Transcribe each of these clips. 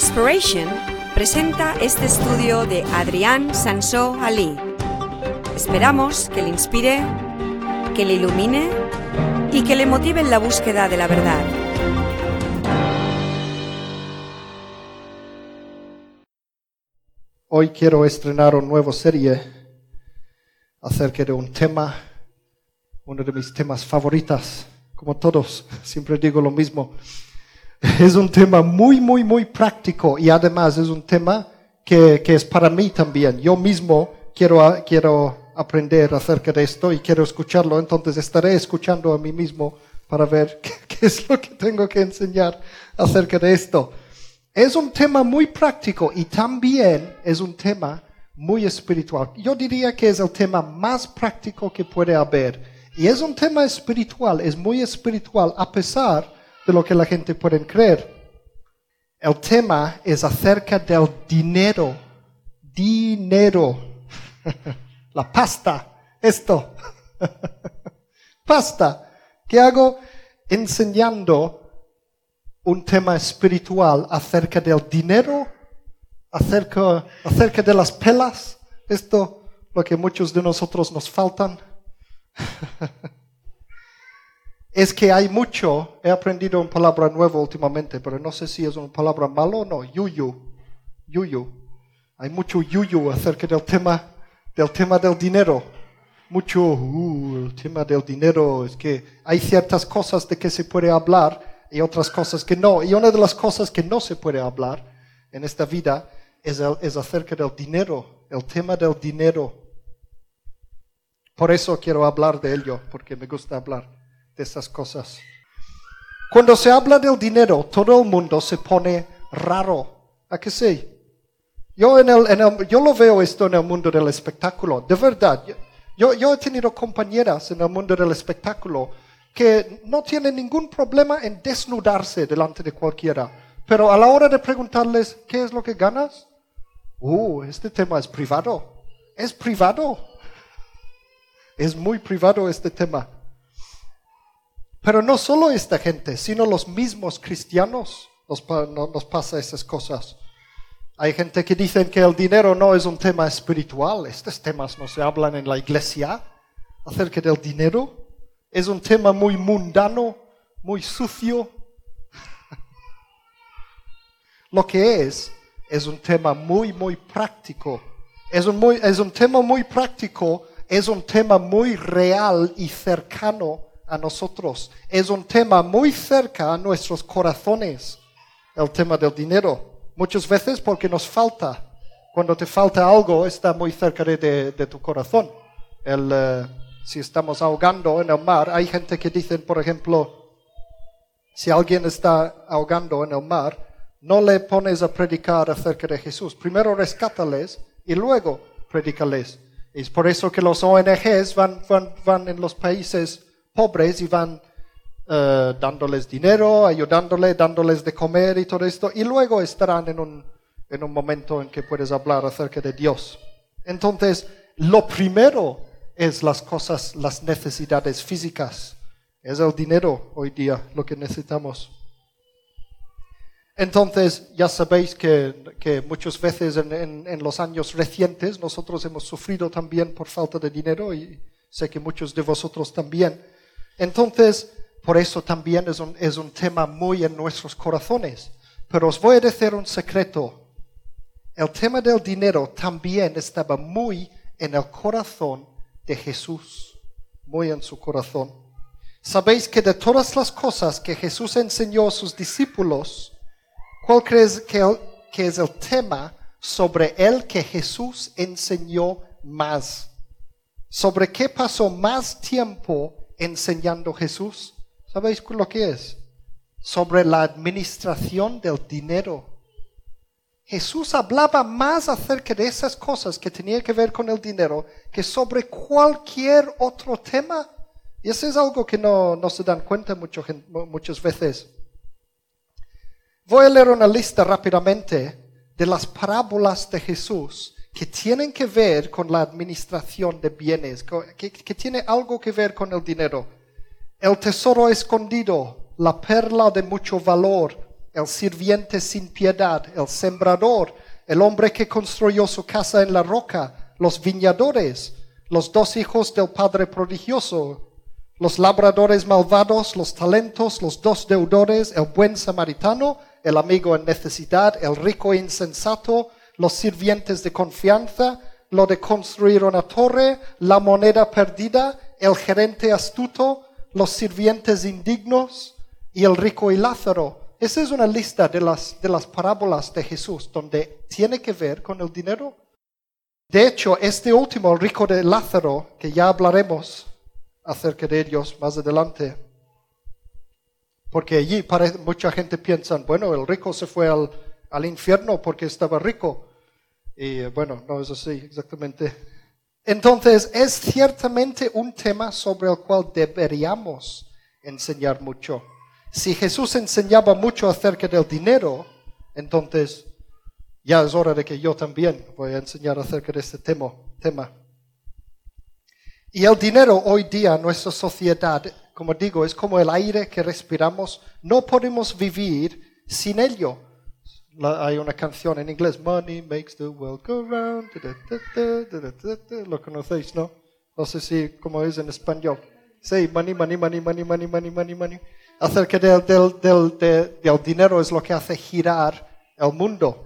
Inspiration presenta este estudio de Adrián Sansó Ali. Esperamos que le inspire, que le ilumine y que le motive en la búsqueda de la verdad. Hoy quiero estrenar una nueva serie acerca de un tema, uno de mis temas favoritos, como todos, siempre digo lo mismo. Es un tema muy, muy, muy práctico y además es un tema que, que es para mí también. Yo mismo quiero, quiero aprender acerca de esto y quiero escucharlo, entonces estaré escuchando a mí mismo para ver qué, qué es lo que tengo que enseñar acerca de esto. Es un tema muy práctico y también es un tema muy espiritual. Yo diría que es el tema más práctico que puede haber. Y es un tema espiritual, es muy espiritual a pesar de lo que la gente puede creer. El tema es acerca del dinero. Dinero. La pasta. Esto. Pasta. ¿Qué hago? Enseñando un tema espiritual acerca del dinero, acerca, acerca de las pelas. Esto, lo que muchos de nosotros nos faltan. es que hay mucho, he aprendido una palabra nueva últimamente, pero no sé si es una palabra malo o no, yuyu, yuyu. Hay mucho yuyu acerca del tema, del tema del dinero. Mucho, uh, el tema del dinero, es que hay ciertas cosas de que se puede hablar y otras cosas que no. Y una de las cosas que no se puede hablar en esta vida es, es acerca del dinero, el tema del dinero. Por eso quiero hablar de ello, porque me gusta hablar de estas cosas. Cuando se habla del dinero, todo el mundo se pone raro. ¿A qué sí? Yo, en el, yo lo veo esto en el mundo del espectáculo, de verdad. Yo, yo he tenido compañeras en el mundo del espectáculo que no tienen ningún problema en desnudarse delante de cualquiera. Pero a la hora de preguntarles, ¿qué es lo que ganas? Uh, este tema es privado. Es privado. Es muy privado este tema. Pero no solo esta gente, sino los mismos cristianos nos, nos pasa esas cosas. Hay gente que dice que el dinero no es un tema espiritual. Estos temas no se hablan en la iglesia acerca del dinero. Es un tema muy mundano, muy sucio. Lo que es, es un tema muy, muy práctico. Es un, muy, es un tema muy práctico, es un tema muy real y cercano a nosotros. Es un tema muy cerca a nuestros corazones, el tema del dinero. Muchas veces porque nos falta. Cuando te falta algo, está muy cerca de, de, tu corazón. El, uh, si estamos ahogando en el mar, hay gente que dice, por ejemplo, si alguien está ahogando en el mar, no le pones a predicar acerca de Jesús. Primero rescátales y luego predicales. Es por eso que los ONGs van, van, van en los países pobres y van uh, dándoles dinero, ayudándoles, dándoles de comer y todo esto, y luego estarán en un, en un momento en que puedes hablar acerca de Dios. Entonces, lo primero es las cosas, las necesidades físicas. Es el dinero hoy día lo que necesitamos. Entonces, ya sabéis que, que muchas veces en, en, en, los años recientes nosotros hemos sufrido también por falta de dinero y sé que muchos de vosotros también. Entonces, por eso también es un, es un tema muy en nuestros corazones. Pero os voy a decir un secreto. El tema del dinero también estaba muy en el corazón de Jesús, muy en su corazón. Sabéis que de todas las cosas que Jesús enseñó a sus discípulos, ¿cuál crees que, que es el tema sobre el que Jesús enseñó más? ¿Sobre qué pasó más tiempo enseñando Jesús? ¿Sabéis lo que es? Sobre la administración del dinero. Jesús hablaba más acerca de esas cosas que tenían que ver con el dinero que sobre cualquier otro tema. Y eso es algo que no, no se dan cuenta mucho, muchas veces. Voy a leer una lista rápidamente de las parábolas de Jesús que tienen que ver con la administración de bienes, que, tiene algo que ver con el dinero. El tesoro escondido, la perla de mucho valor, el sirviente sin piedad, el sembrador, el hombre que construyó su casa en la roca, los viñadores, los dos hijos del padre prodigioso, los labradores malvados, los talentos, los dos deudores, el buen samaritano, el amigo en necesidad, el rico insensato, los sirvientes de confianza, lo de construir una torre, la moneda perdida, el gerente astuto, los sirvientes indignos y el rico y Lázaro. Esa es una lista de las, de las parábolas de Jesús donde tiene que ver con el dinero. De hecho, este último, el rico de Lázaro, que ya hablaremos acerca de ellos más adelante, porque allí mucha gente piensa, bueno, el rico se fue al, al infierno porque estaba rico. Y bueno, no es así exactamente. Entonces, es ciertamente un tema sobre el cual deberíamos enseñar mucho. Si Jesús enseñaba mucho acerca del dinero, entonces ya es hora de que yo también voy a enseñar acerca de este tema. Y el dinero hoy día en nuestra sociedad, como digo, es como el aire que respiramos. No podemos vivir sin ello hay una canción en inglés, Money makes the world go round. Lo conocéis, ¿no? No sé si cómo es en español. Sí, money, money, money, money, money, money, money, money. Acerca del, del, del, del dinero es lo que hace girar el mundo.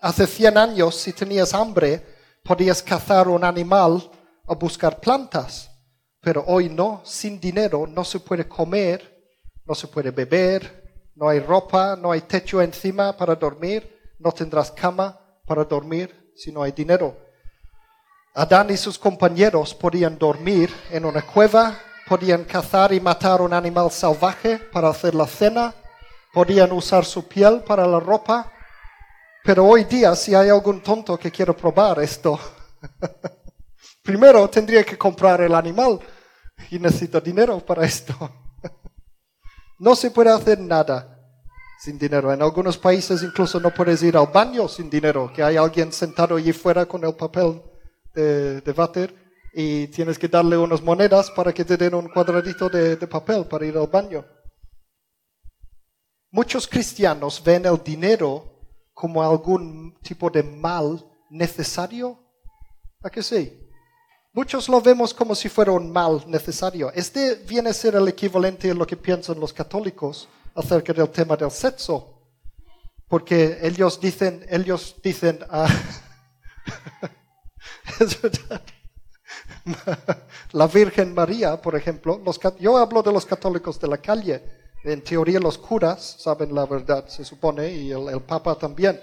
Hace 100 años, si tenías hambre, podías cazar un animal o buscar plantas. Pero hoy no, sin dinero no se puede comer, no se puede beber, no hay ropa, no hay techo encima para dormir, no tendrás cama para dormir si no hay dinero. Adán y sus compañeros podían dormir en una cueva, podían cazar y matar un animal salvaje para hacer la cena, podían usar su piel para la ropa, pero hoy día si hay algún tonto que quiera probar esto, primero tendría que comprar el animal y necesita dinero para esto. No se puede hacer nada sin dinero. En algunos países incluso no puedes ir al baño sin dinero, que hay alguien sentado allí fuera con el papel de, de y tienes que darle unas monedas para que te den un cuadradito de, papel para ir al baño. Muchos cristianos ven el dinero como algún tipo de mal necesario. ¿A qué sí? Muchos lo vemos como si fuera un mal necesario. Este viene a ser el equivalente a lo que piensan los católicos acerca del tema del sexo. Porque ellos dicen, ellos dicen, ah, es verdad. La Virgen María, por ejemplo, yo hablo de los católicos de la calle. En teoría los curas saben la verdad, se supone, y el, el Papa también.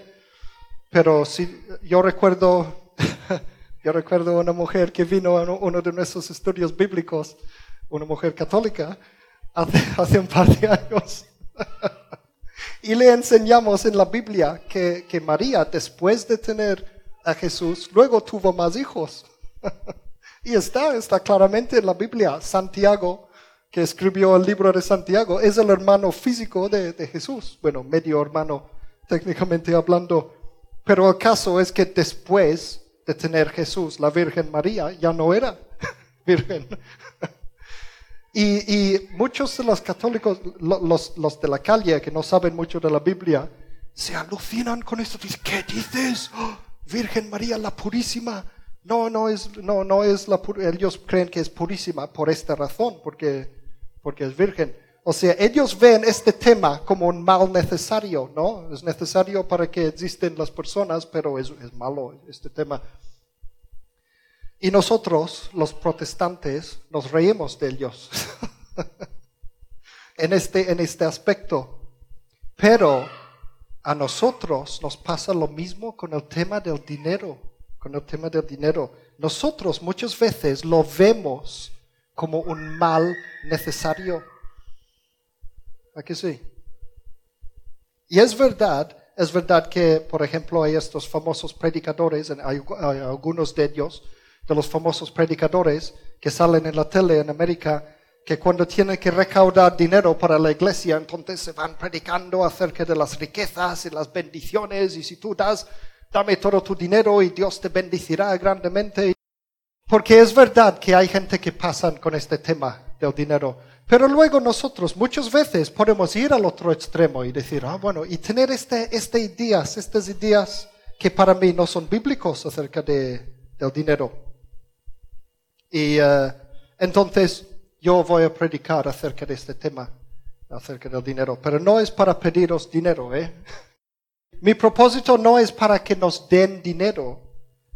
Pero si yo recuerdo yo recuerdo una mujer que vino a uno de nuestros estudios bíblicos, una mujer católica, hace, un par de años. y le enseñamos en la Biblia que, que María, después de tener a Jesús, luego tuvo más hijos. y está, está claramente en la Biblia. Santiago, que escribió el libro de Santiago, es el hermano físico de, de Jesús. Bueno, medio hermano, técnicamente hablando. Pero el caso es que después de tener Jesús, la Virgen María, ya no era virgen. y, muchos de los católicos, los, de la calle que no saben mucho de la Biblia, se alucinan con esto. Dicen, ¿qué dices? ¡Oh! Virgen María, la purísima. No, no es, no, no es la Ellos creen que es purísima por esta razón, porque, porque es virgen. O sea, ellos ven este tema como un mal necesario, ¿no? Es necesario para que existen las personas, pero es, malo este tema. Y nosotros, los protestantes, nos reímos de ellos en, este, en este aspecto. Pero a nosotros nos pasa lo mismo con el tema del dinero, con el tema del dinero. Nosotros muchas veces lo vemos como un mal necesario ¿A que sí? Y es verdad, es verdad que, por ejemplo, hay estos famosos predicadores, hay, algunos de ellos, de los famosos predicadores que salen en la tele en América, que cuando tienen que recaudar dinero para la iglesia, entonces se van predicando acerca de las riquezas y las bendiciones, y si tú das, dame todo tu dinero y Dios te bendecirá grandemente. Porque es verdad que hay gente que pasan con este tema del dinero. Pero luego nosotros muchas veces podemos ir al otro extremo y decir, ah, bueno, y tener este, este ideas, estas ideas que para mí no son bíblicos acerca de, del dinero. Y eh, entonces yo voy a predicar acerca de este tema, acerca del dinero, pero no es para pediros dinero, ¿eh? Mi propósito no es para que nos den dinero,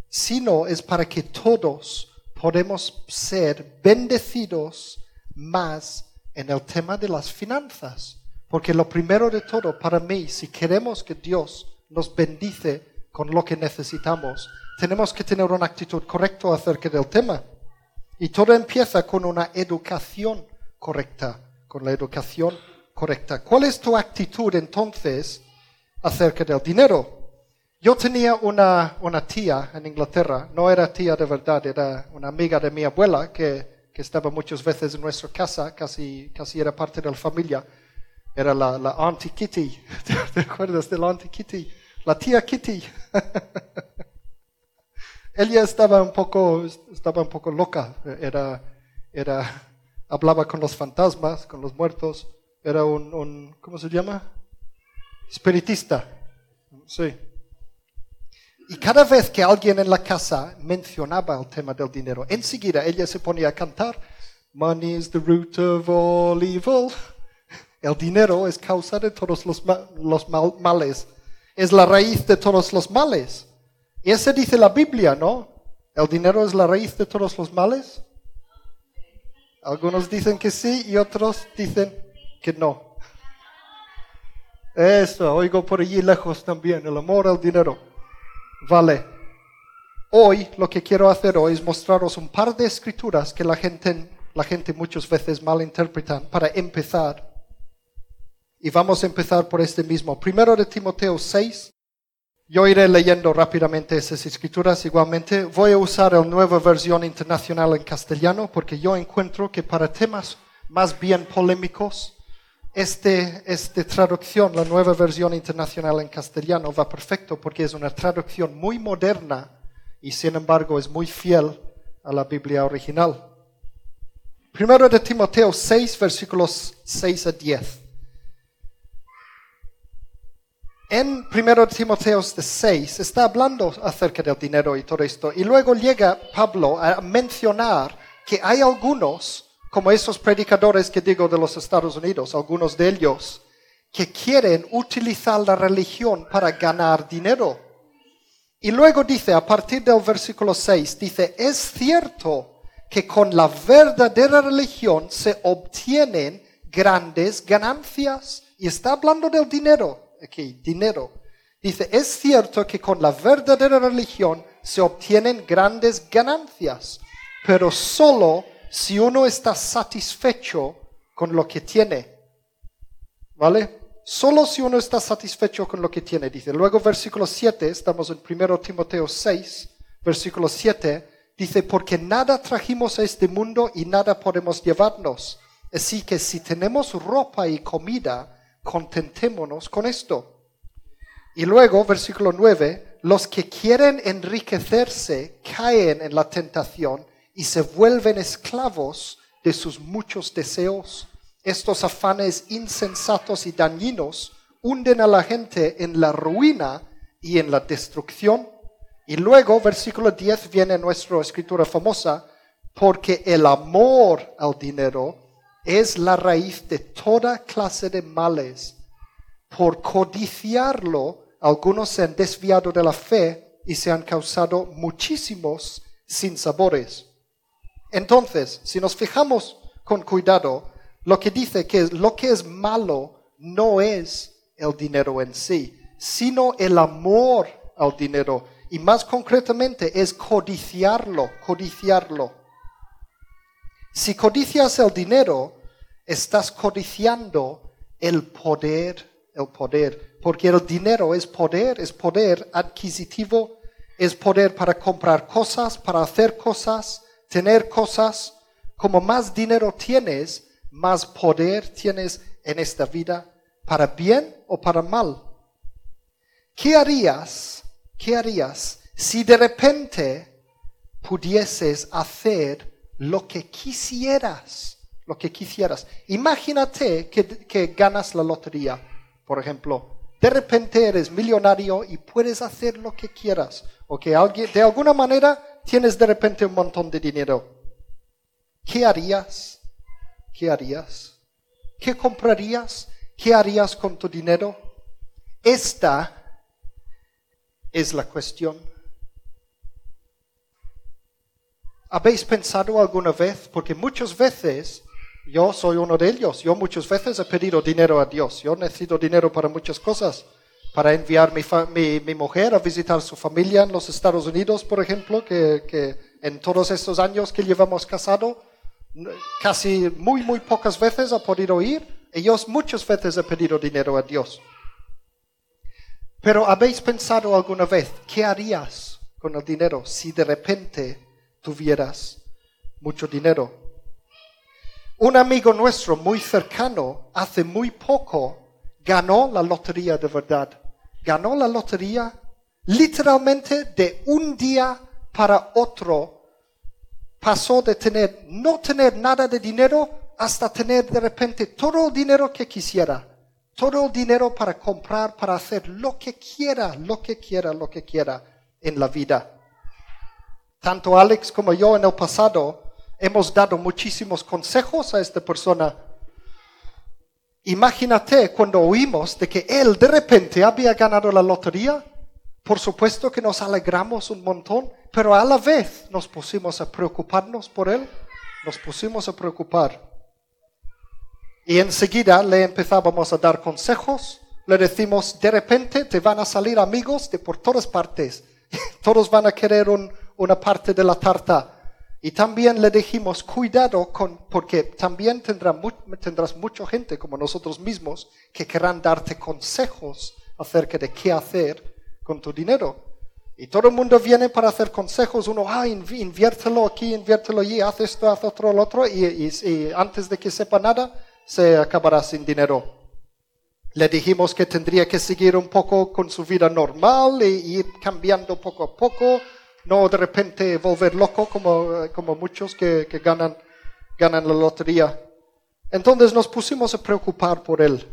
sino es para que todos podemos ser bendecidos más en el tema de las finanzas. Porque lo primero de todo para mí, si queremos que Dios nos bendice con lo que necesitamos, tenemos que tener una actitud correcta acerca del tema. Y todo empieza con una educación correcta, con la educación correcta. ¿Cuál es tu actitud entonces acerca del dinero? Yo tenía una, una tía en Inglaterra, no era tía de verdad, era una amiga de mi abuela que, que estaba muchas veces en nuestra casa, casi, casi era parte de la familia. Era la, la Auntie Kitty. ¿Te acuerdas de la Auntie Kitty? La tía Kitty. Ella estaba un poco, estaba un poco loca. Era, era, hablaba con los fantasmas, con los muertos. Era un, un ¿cómo se llama? Espiritista. Sí. Y cada vez que alguien en la casa mencionaba el tema del dinero, enseguida ella se ponía a cantar, Money is the root of all evil. El dinero es causa de todos los, los males. Es la raíz de todos los males. Y eso dice la Biblia, ¿no? ¿El dinero es la raíz de todos los males? Algunos dicen que sí y otros dicen que no. Eso, oigo por allí lejos también, el amor al dinero. Vale. Hoy lo que quiero hacer hoy es mostraros un par de escrituras que la gente, la gente muchas veces malinterpretan para empezar. Y vamos a empezar por este mismo. Primero de Timoteo 6, yo iré leyendo rápidamente esas escrituras igualmente. Voy a usar la nueva versión internacional en castellano porque yo encuentro que para temas más bien polémicos, este, esta traducción, la nueva versión internacional en castellano, va perfecto porque es una traducción muy moderna y sin embargo es muy fiel a la Biblia original. Primero de Timoteo 6, versículos 6 a 10. en 1 Timoteo 6 está hablando acerca del dinero y todo esto. Y luego llega Pablo a mencionar que hay algunos, como esos predicadores que digo de los Estados Unidos, algunos de ellos, que quieren utilizar la religión para ganar dinero. Y luego dice, a partir del versículo 6, dice, es cierto que con la verdadera religión se obtienen grandes ganancias. Y está hablando del dinero aquí, dinero. Dice, es cierto que con la verdadera religión se obtienen grandes ganancias, pero solo si uno está satisfecho con lo que tiene. ¿Vale? Solo si uno está satisfecho con lo que tiene, dice. Luego versículo 7, estamos en 1 Timoteo 6, versículo 7, dice, porque nada trajimos a este mundo y nada podemos llevarnos. Así que si tenemos ropa y comida, contentémonos con esto. Y luego, versículo 9, los que quieren enriquecerse caen en la tentación y se vuelven esclavos de sus muchos deseos. Estos afanes insensatos y dañinos hunden a la gente en la ruina y en la destrucción. Y luego, versículo 10, viene nuestra escritura famosa, porque el amor al dinero es la raíz de toda clase de males. Por codiciarlo, algunos se han desviado de la fe y se han causado muchísimos sinsabores. Entonces, si nos fijamos con cuidado, lo que dice que lo que es malo no es el dinero en sí, sino el amor al dinero. Y más concretamente es codiciarlo, codiciarlo. Si codicias el dinero, estás codiciando el poder, el poder, porque el dinero es poder, es poder adquisitivo, es poder para comprar cosas, para hacer cosas, tener cosas. Como más dinero tienes, más poder tienes en esta vida, para bien o para mal. ¿Qué harías? ¿Qué harías si de repente pudieses hacer lo que quisieras, lo que quisieras. Imagínate que, ganas la lotería, por ejemplo. De repente eres millonario y puedes hacer lo que quieras. O que alguien, de alguna manera tienes de repente un montón de dinero. ¿Qué harías? ¿Qué harías? ¿Qué comprarías? ¿Qué harías con tu dinero? Esta es la cuestión. ¿Habéis pensado alguna vez? Porque muchas veces yo soy uno de ellos. Yo muchas veces he pedido dinero a Dios. Yo necesito dinero para muchas cosas. Para enviar mi, mi, mujer a visitar su familia en los Estados Unidos, por ejemplo, que, en todos estos años que llevamos casado, casi muy, muy pocas veces ha podido ir. Yo muchas veces he pedido dinero a Dios. Pero ¿habéis pensado alguna vez qué harías con el dinero si de repente tuvieras mucho dinero? Un amigo nuestro muy cercano hace muy poco ganó la lotería de verdad. Ganó la lotería literalmente de un día para otro. Pasó de tener, no tener nada de dinero hasta tener de repente todo el dinero que quisiera. Todo el dinero para comprar, para hacer lo que quiera, lo que quiera, lo que quiera en la vida. Tanto Alex como yo en el pasado hemos dado muchísimos consejos a esta persona. Imagínate cuando oímos de que él de repente había ganado la lotería. Por supuesto que nos alegramos un montón, pero a la vez nos pusimos a preocuparnos por él. Nos pusimos a preocupar. Y enseguida le empezábamos a dar consejos. Le decimos, de repente te van a salir amigos de por todas partes. Todos van a querer una parte de la tarta y también le dijimos, cuidado con, porque también tendrá tendrás mucha gente como nosotros mismos que querrán darte consejos acerca de qué hacer con tu dinero. Y todo el mundo viene para hacer consejos, uno, ah, inviértelo aquí, inviértelo allí, haz esto, haz otro, lo otro, y, y antes de que sepa nada, se acabará sin dinero. Le dijimos que tendría que seguir un poco con su vida normal e ir cambiando poco a poco, no de repente volver loco como, como muchos que, que ganan, ganan la lotería. Entonces nos pusimos a preocupar por él.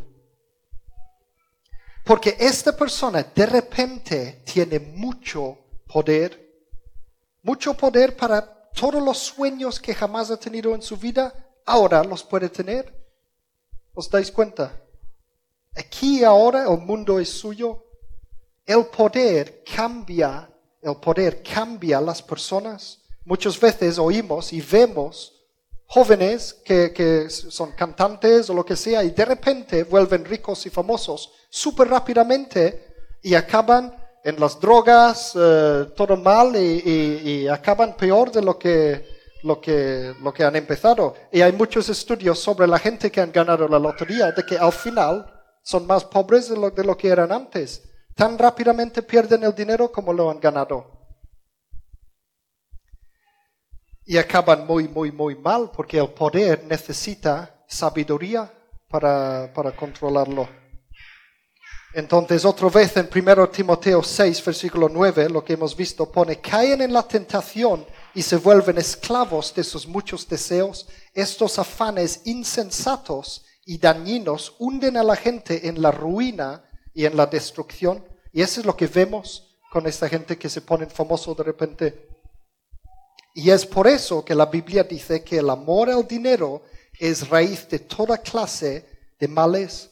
Porque esta persona de repente tiene mucho poder, mucho poder para todos los sueños que jamás ha tenido en su vida, ahora los puede tener. ¿Os dais cuenta? Aquí ahora el mundo es suyo. El poder cambia el poder cambia a las personas. Muchas veces oímos y vemos jóvenes que, que, son cantantes o lo que sea y de repente vuelven ricos y famosos súper rápidamente y acaban en las drogas, eh, todo mal y, y, acaban peor de lo que, lo, que, lo que han empezado. Y hay muchos estudios sobre la gente que han ganado la lotería de que al final son más pobres de lo, de lo que eran antes tan rápidamente pierden el dinero como lo han ganado. Y acaban muy, muy, muy mal porque el poder necesita sabiduría para, para controlarlo. Entonces, otra vez en 1 Timoteo 6, versículo 9, lo que hemos visto pone, caen en la tentación y se vuelven esclavos de sus muchos deseos. Estos afanes insensatos y dañinos hunden a la gente en la ruina y en la destrucción. Y eso es lo que vemos con esta gente que se pone famoso de repente. Y es por eso que la Biblia dice que el amor al dinero es raíz de toda clase de males.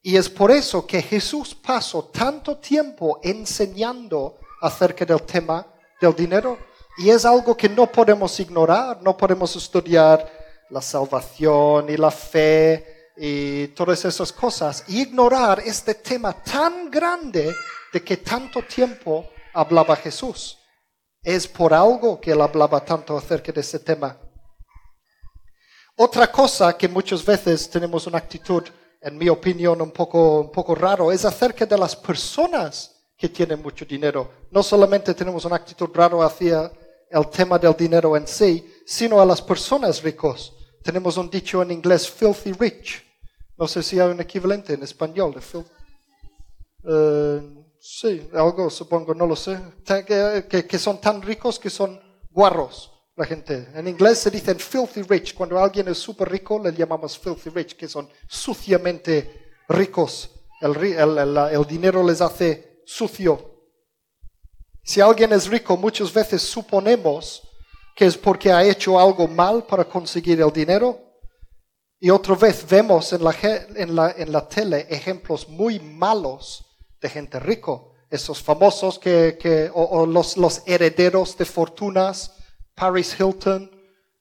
Y es por eso que Jesús pasó tanto tiempo enseñando acerca del tema del dinero. Y es algo que no podemos ignorar, no podemos estudiar la salvación y la fe y todas esas cosas, y ignorar este tema tan grande de que tanto tiempo hablaba Jesús. Es por algo que él hablaba tanto acerca de ese tema. Otra cosa que muchas veces tenemos una actitud, en mi opinión, un poco, un poco raro, es acerca de las personas que tienen mucho dinero. No solamente tenemos una actitud rara hacia el tema del dinero en sí, sino a las personas ricos. Tenemos un dicho en inglés, filthy rich, no sé si hay un equivalente en español de film. Eh, sí, algo supongo, no lo sé. Que, que, son tan ricos que son guarros. La gente. En inglés se dicen filthy rich. Cuando alguien es súper rico, le llamamos filthy rich, que son suciamente ricos. El, ri- el- el- el dinero les hace sucio. Si alguien es rico, muchas veces suponemos que es porque ha hecho algo mal para conseguir el dinero. Y otra vez vemos en la, en la, en la tele ejemplos muy malos de gente rico. Esos famosos que, que, o, o los, los herederos de fortunas, Paris Hilton,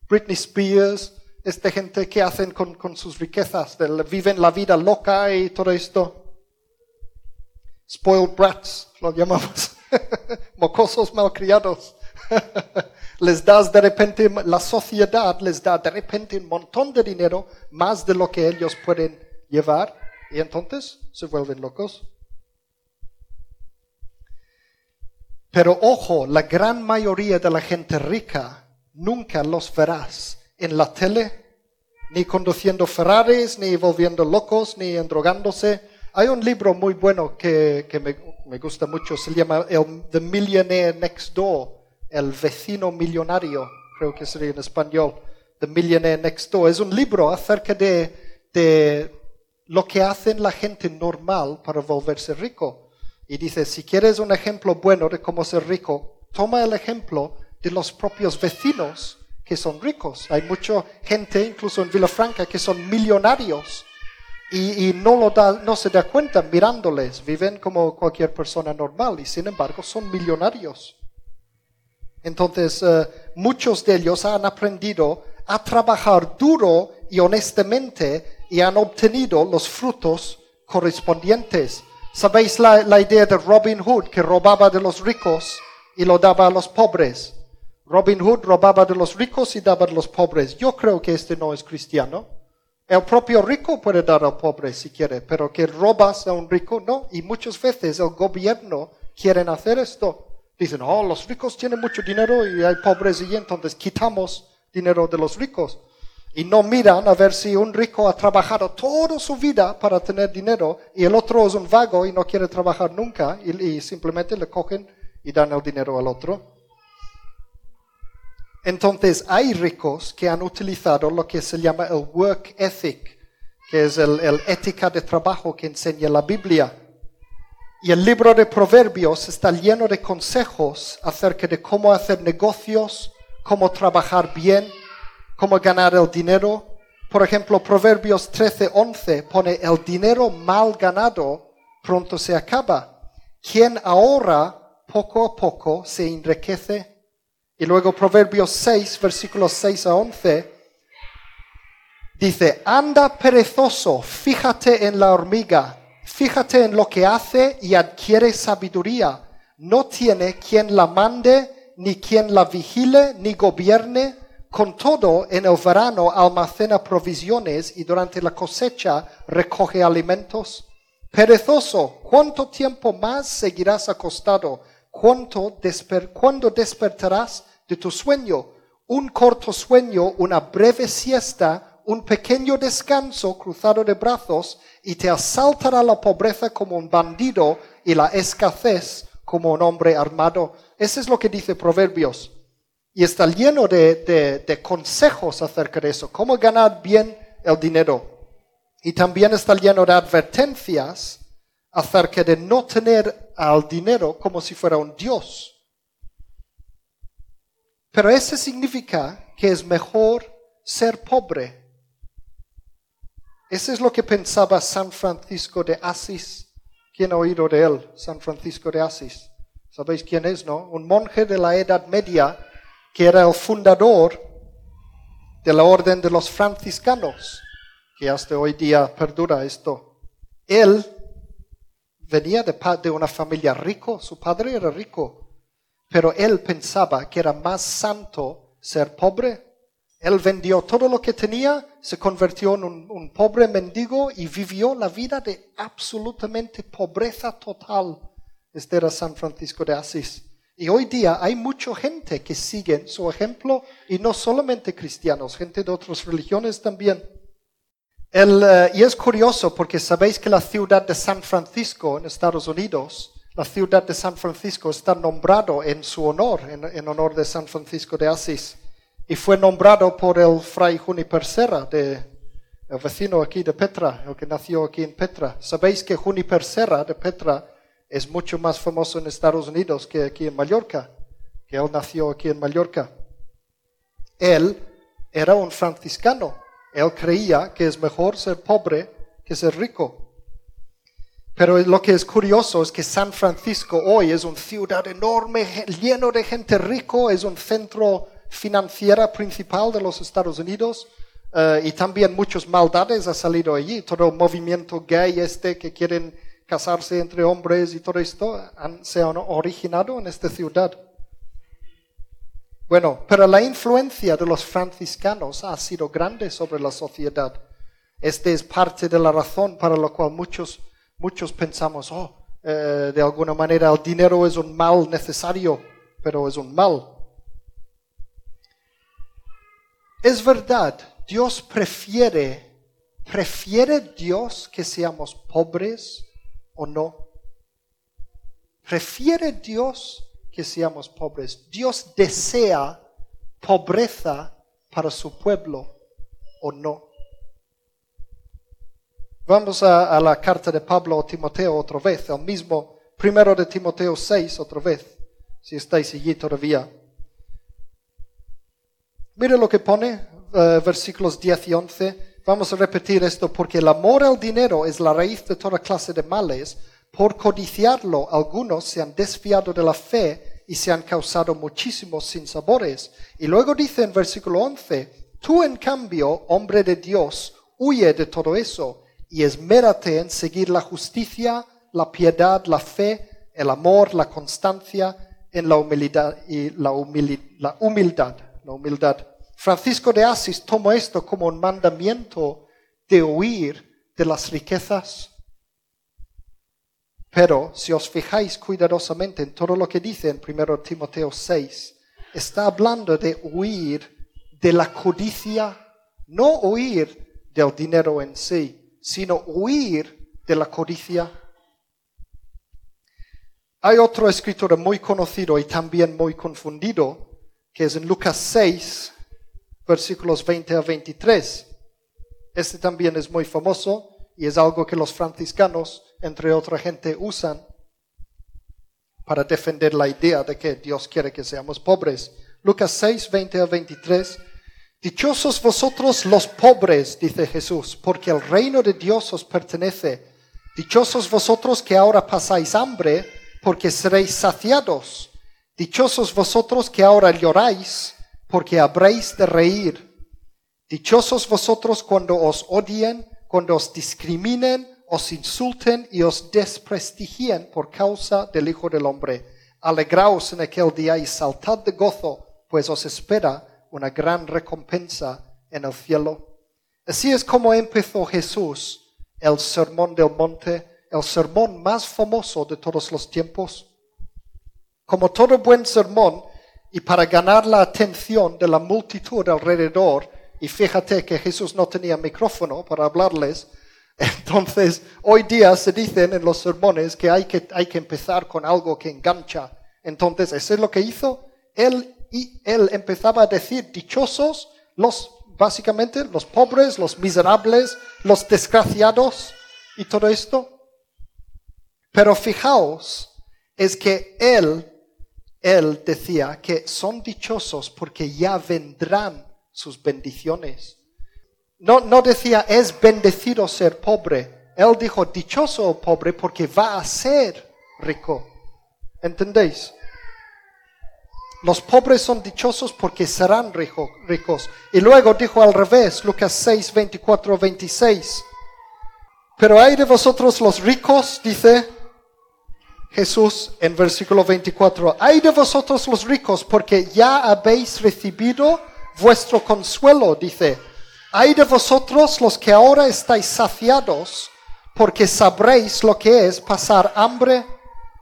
Britney Spears, esta gente que hacen con, con sus riquezas, viven la vida loca y todo esto. Spoiled brats, lo llamamos. Mocosos malcriados. les das de repente, la sociedad les da de repente un montón de dinero, más de lo que ellos pueden llevar, y entonces se vuelven locos. Pero ojo, la gran mayoría de la gente rica nunca los verás en la tele, ni conduciendo Ferraris, ni volviendo locos, ni endrogándose. Hay un libro muy bueno que, que me, me gusta mucho, se llama el, The Millionaire Next Door, El vecino millonario, creo que sería en español, The Millionaire Next Door. Es un libro acerca de, de lo que hacen la gente normal para volverse rico. Y dice, si quieres un ejemplo bueno de cómo ser rico, toma el ejemplo de los propios vecinos que son ricos. Hay mucha gente, incluso en Villafranca, que son millonarios y, y no, lo da, no se da cuenta mirándoles. Viven como cualquier persona normal y sin embargo son millonarios. Entonces, eh, muchos de ellos han aprendido a trabajar duro y honestamente y han obtenido los frutos correspondientes. ¿Sabéis la, la idea de Robin Hood que robaba de los ricos y lo daba a los pobres? Robin Hood robaba de los ricos y daba a los pobres. Yo creo que este no es cristiano. El propio rico puede dar al pobre si quiere, pero que robas a un rico, no. Y muchas veces el gobierno quiere hacer esto. Dicen, oh, los ricos tienen mucho dinero y hay pobres y entonces quitamos dinero de los ricos. Y no miran a ver si un rico ha trabajado toda su vida para tener dinero y el otro es un vago y no quiere trabajar nunca y, y simplemente le cogen y dan el dinero al otro. Entonces hay ricos que han utilizado lo que se llama el work ethic, que es el ética de trabajo que enseña la Biblia. Y el libro de Proverbios está lleno de consejos acerca de cómo hacer negocios, cómo trabajar bien, cómo ganar el dinero. Por ejemplo, Proverbios 13:11 pone, el dinero mal ganado pronto se acaba. Quien ahorra poco a poco se enriquece. Y luego Proverbios 6, versículos 6 a 11, dice, anda perezoso, fíjate en la hormiga, fíjate en lo que hace y adquiere sabiduría. No tiene quien la mande, ni quien la vigile, ni gobierne. Con todo, en el verano almacena provisiones y durante la cosecha recoge alimentos. Perezoso, ¿cuánto tiempo más seguirás acostado? ¿Cuánto desper ¿Cuándo despertarás de tu sueño? Un corto sueño, una breve siesta, un pequeño descanso cruzado de brazos y te asaltará la pobreza como un bandido y la escasez como un hombre armado. Eso es lo que dice Proverbios. Y está lleno de, consejos acerca de eso, cómo ganar bien el dinero. Y también está lleno de advertencias acerca de no tener al dinero como si fuera un Dios. Pero eso significa que es mejor ser pobre. Eso es lo que pensaba San Francisco de Asís. ¿Quién ha oído de él? San Francisco de Asís. ¿Sabéis quién es, no? Un monje de la Edad Media que era el fundador de la orden de los franciscanos, que hasta hoy día perdura esto. Él venía de, de una familia rico, su padre era rico, pero él pensaba que era más santo ser pobre. Él vendió todo lo que tenía, se convirtió en un, pobre mendigo y vivió la vida de absolutamente pobreza total. Este era San Francisco de Asís. Y hoy día hay mucha gente que sigue su ejemplo y no solamente cristianos, gente de otras religiones también. El, uh, y es curioso porque sabéis que la ciudad de San Francisco en Estados Unidos, la ciudad de San Francisco está nombrado en su honor, en honor de San Francisco de Asís. Y fue nombrado por el fray Juniper Serra, el vecino aquí de Petra, el que nació aquí en Petra. Sabéis que Juniper Serra de Petra es mucho más famoso en Estados Unidos que aquí en Mallorca, que él nació aquí en Mallorca. Él era un franciscano. Él creía que es mejor ser pobre que ser rico. Pero lo que es curioso es que San Francisco hoy es una ciudad enorme, lleno de gente rico, es un centro financiero principal de los Estados Unidos eh, y también muchas maldades ha salido allí. Todo el movimiento gay este que quieren casarse entre hombres y todo esto se han originado en esta ciudad. Bueno, pero la influencia de los franciscanos ha sido grande sobre la sociedad. Esta es parte de la razón para la cual muchos, muchos pensamos, oh, eh, de alguna manera el dinero es un mal necesario, pero es un mal. Es verdad, Dios prefiere, prefiere Dios que seamos pobres o no. Prefiere Dios que seamos pobres. Dios desea pobreza para su pueblo o no. Vamos a, la carta de Pablo a Timoteo otra vez, el mismo primero de Timoteo 6 otra vez, si estáis allí todavía. Mire lo que pone, eh, versículos 10 y 11. Vamos a repetir esto porque el amor al dinero es la raíz de toda clase de males por codiciarlo, algunos se han desviado de la fe y se han causado muchísimos sinsabores. Y luego dice en versículo 11, tú en cambio, hombre de Dios, huye de todo eso y esmérate en seguir la justicia, la piedad, la fe, el amor, la constancia, en la humildad y la, la humildad, la humildad. Francisco de Asís tomó esto como un mandamiento de huir de las riquezas pero si os fijáis cuidadosamente en todo lo que dice en 1 Timoteo 6, está hablando de huir de la codicia, no huir del dinero en sí, sino huir de la codicia. Hay otro escritor muy conocido y también muy confundido, que es en Lucas 6, versículos 20 a 23. Este también es muy famoso y es algo que los franciscanos entre otra gente, usan para defender la idea de que Dios quiere que seamos pobres. Lucas 6, 20 a 23. Dichosos vosotros los pobres, dice Jesús, porque el reino de Dios os pertenece. Dichosos vosotros que ahora pasáis hambre, porque seréis saciados. Dichosos vosotros que ahora lloráis, porque habréis de reír. Dichosos vosotros cuando os odien, cuando os discriminen, os insulten y os desprestigien por causa del Hijo del Hombre. Alegraos en aquel día y saltad de gozo, pues os espera una gran recompensa en el cielo. Así es como empezó Jesús el sermón del monte, el sermón más famoso de todos los tiempos. Como todo buen sermón, y para ganar la atención de la multitud alrededor, y fíjate que Jesús no tenía micrófono para hablarles, entonces, hoy día se dicen en los sermones que hay que, hay que empezar con algo que engancha. Entonces, eso es lo que hizo. Él, y él empezaba a decir, dichosos los, básicamente, los pobres, los miserables, los desgraciados y todo esto. Pero fijaos, es que él, él decía que son dichosos porque ya vendrán sus bendiciones. No, no decía es bendecido ser pobre. Él dijo dichoso pobre porque va a ser rico. ¿Entendéis? Los pobres son dichosos porque serán ricos. Y luego dijo al revés, Lucas 6, 24, 26. Pero hay de vosotros los ricos, dice Jesús en versículo 24. Hay de vosotros los ricos porque ya habéis recibido vuestro consuelo, dice. Hay de vosotros los que ahora estáis saciados, porque sabréis lo que es pasar hambre.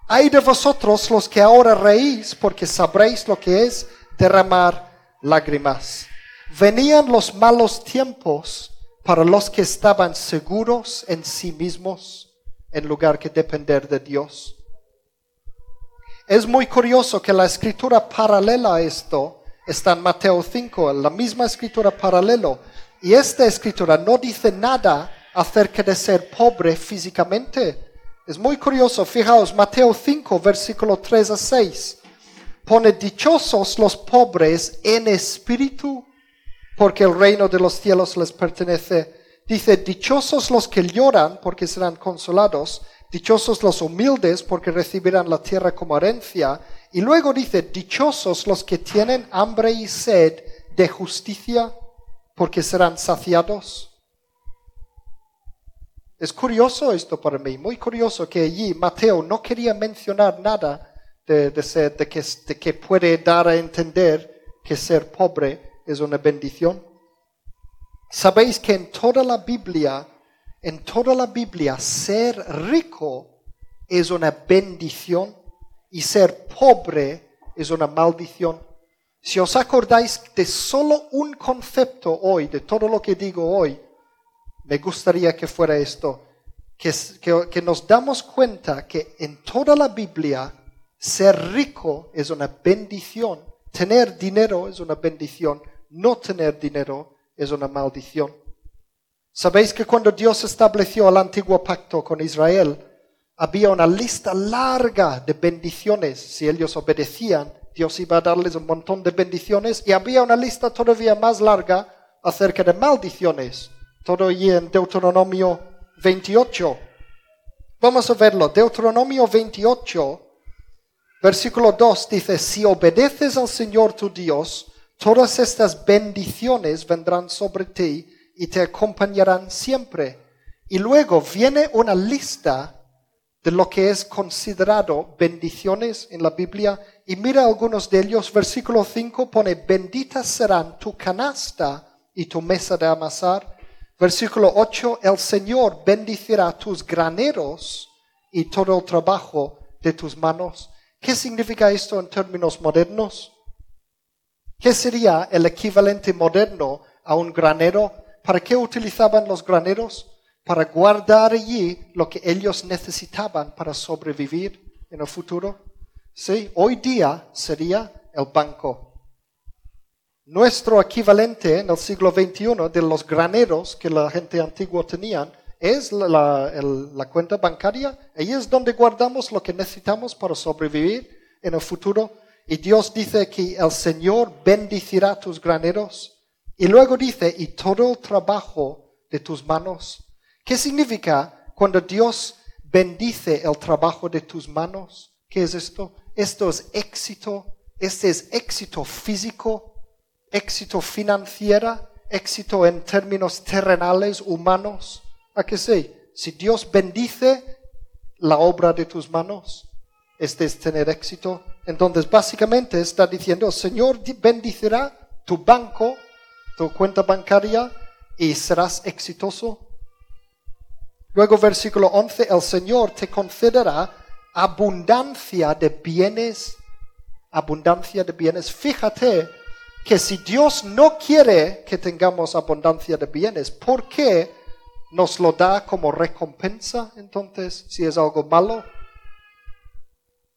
Hay de vosotros los que ahora reís, porque sabréis lo que es derramar lágrimas. Venían los malos tiempos para los que estaban seguros en sí mismos, en lugar que depender de Dios. Es muy curioso que la escritura paralela a esto está en Mateo 5, en la misma escritura paralelo. Y esta escritura no dice nada acerca de ser pobre físicamente. Es muy curioso, fijaos, Mateo 5, versículo 3 a 6. Pone dichosos los pobres en espíritu, porque el reino de los cielos les pertenece. Dice, dichosos los que lloran, porque serán consolados. Dichosos los humildes, porque recibirán la tierra como herencia. Y luego dice, dichosos los que tienen hambre y sed de justicia, porque serán saciados. Es curioso esto para mí, muy curioso que allí Mateo no quería mencionar nada de, que, de que puede dar a entender que ser pobre es una bendición. Sabéis que en toda la Biblia, en toda la Biblia, ser rico es una bendición y ser pobre es una maldición. Si os acordáis de solo un concepto hoy, de todo lo que digo hoy, me gustaría que fuera esto, que, que, nos damos cuenta que en toda la Biblia ser rico es una bendición, tener dinero es una bendición, no tener dinero es una maldición. Sabéis que cuando Dios estableció el antiguo pacto con Israel, había una lista larga de bendiciones. Si ellos obedecían, Dios iba a darles un montón de bendiciones y había una lista todavía más larga acerca de maldiciones. Todo allí en Deuteronomio 28. Vamos a verlo. Deuteronomio 28, versículo 2 dice, si obedeces al Señor tu Dios, todas estas bendiciones vendrán sobre ti y te acompañarán siempre. Y luego viene una lista de lo que es considerado bendiciones en la Biblia. Y mira algunos de ellos. Versículo 5 pone, benditas serán tu canasta y tu mesa de amasar Versículo 8, el Señor bendecirá tus graneros y todo el trabajo de tus manos. ¿Qué significa esto en términos modernos? ¿Qué sería el equivalente moderno a un granero? ¿Para qué utilizaban los graneros? Para guardar allí lo que ellos necesitaban para sobrevivir en el futuro. Sí, hoy día sería el banco. Nuestro equivalente en el siglo XXI de los graneros que la gente antigua tenía es la, cuenta bancaria. Ahí es donde guardamos lo que necesitamos para sobrevivir en el futuro. Y Dios dice que el Señor bendecirá tus graneros. Y luego dice, y todo el trabajo de tus manos. ¿Qué significa cuando Dios bendice el trabajo de tus manos? ¿Qué es esto? Esto es éxito. Este es éxito físico, éxito financiero, éxito en términos terrenales, humanos. ¿A qué sé? Si Dios bendice la obra de tus manos, este es tener éxito. Entonces, básicamente está diciendo, Señor bendicirá tu banco, tu cuenta bancaria, y serás exitoso. Luego, versículo 11, el Señor te concederá abundancia de bienes, abundancia de bienes. Fíjate que si Dios no quiere que tengamos abundancia de bienes, ¿por qué nos lo da como recompensa entonces si es algo malo?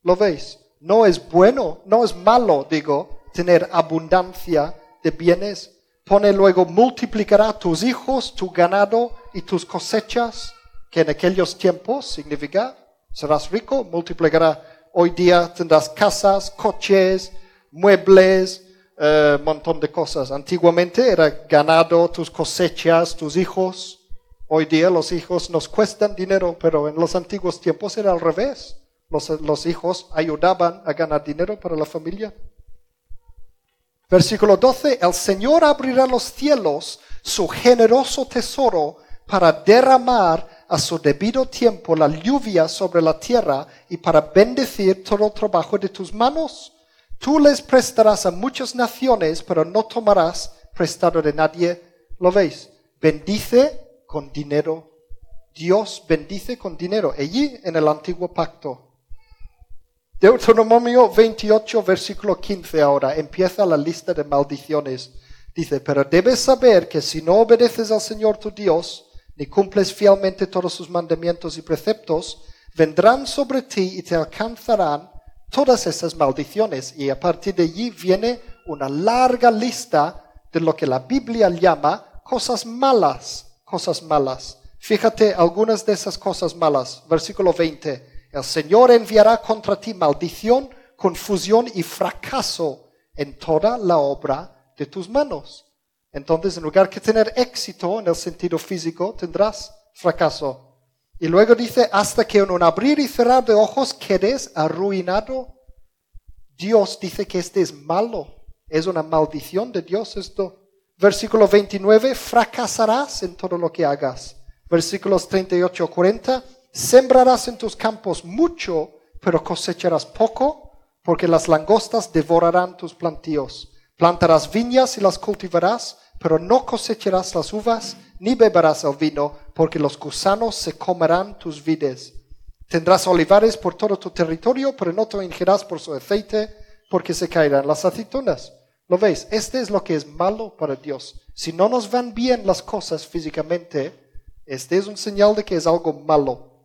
¿Lo veis? No es bueno, no es malo, digo, tener abundancia de bienes. Pone luego, multiplicará tus hijos, tu ganado y tus cosechas, que en aquellos tiempos significa, serás rico, multiplicará. Hoy día tendrás casas, coches, muebles, un eh, montón de cosas. Antiguamente era ganado, tus cosechas, tus hijos. Hoy día los hijos nos cuestan dinero, pero en los antiguos tiempos era al revés. Los, los hijos ayudaban a ganar dinero para la familia. Versículo 12, el Señor abrirá los cielos, su generoso tesoro, para derramar a su debido tiempo la lluvia sobre la tierra y para bendecir todo el trabajo de tus manos. Tú les prestarás a muchas naciones, pero no tomarás prestado de nadie. ¿Lo veis? Bendice con dinero. Dios bendice con dinero. Allí en el antiguo pacto. Deuteronomio 28, versículo 15 ahora. Empieza la lista de maldiciones. Dice, pero debes saber que si no obedeces al Señor tu Dios, ni cumples fielmente todos sus mandamientos y preceptos, vendrán sobre ti y te alcanzarán todas esas maldiciones y a partir de allí viene una larga lista de lo que la Biblia llama cosas malas, cosas malas. Fíjate algunas de esas cosas malas. Versículo 20. El Señor enviará contra ti maldición, confusión y fracaso en toda la obra de tus manos. Entonces, en lugar de tener éxito en el sentido físico, tendrás fracaso. Y luego dice, hasta que en un abrir y cerrar de ojos quedes arruinado. Dios dice que este es malo. Es una maldición de Dios esto. Versículo 29, fracasarás en todo lo que hagas. Versículos 38 40, sembrarás en tus campos mucho, pero cosecharás poco, porque las langostas devorarán tus plantíos. Plantarás viñas y las cultivarás, pero no cosecharás las uvas ni beberás el vino, porque los gusanos se comerán tus vides. Tendrás olivares por todo tu territorio, pero no te ingirás por su aceite, porque se caerán las aceitunas. ¿Lo veis? Este es lo que es malo para Dios. Si no nos van bien las cosas físicamente, este es un señal de que es algo malo.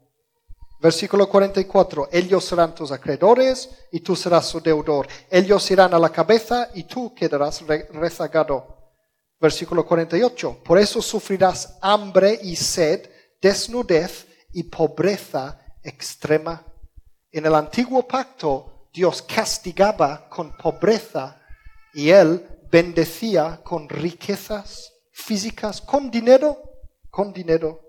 Versículo 44. Ellos serán tus acreedores y tú serás su deudor. Ellos irán a la cabeza y tú quedarás rezagado. Versículo 48. Por eso sufrirás hambre y sed, desnudez y pobreza extrema. En el antiguo pacto, Dios castigaba con pobreza y Él bendecía con riquezas físicas, con dinero, con dinero.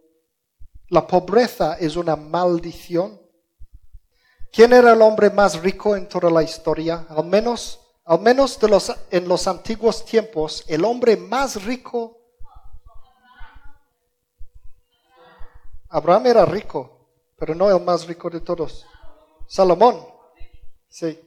La pobreza es una maldición. ¿Quién era el hombre más rico en toda la historia? Al menos al menos de los, en los antiguos tiempos, el hombre más rico, Abraham era rico, pero no el más rico de todos. Salomón, sí.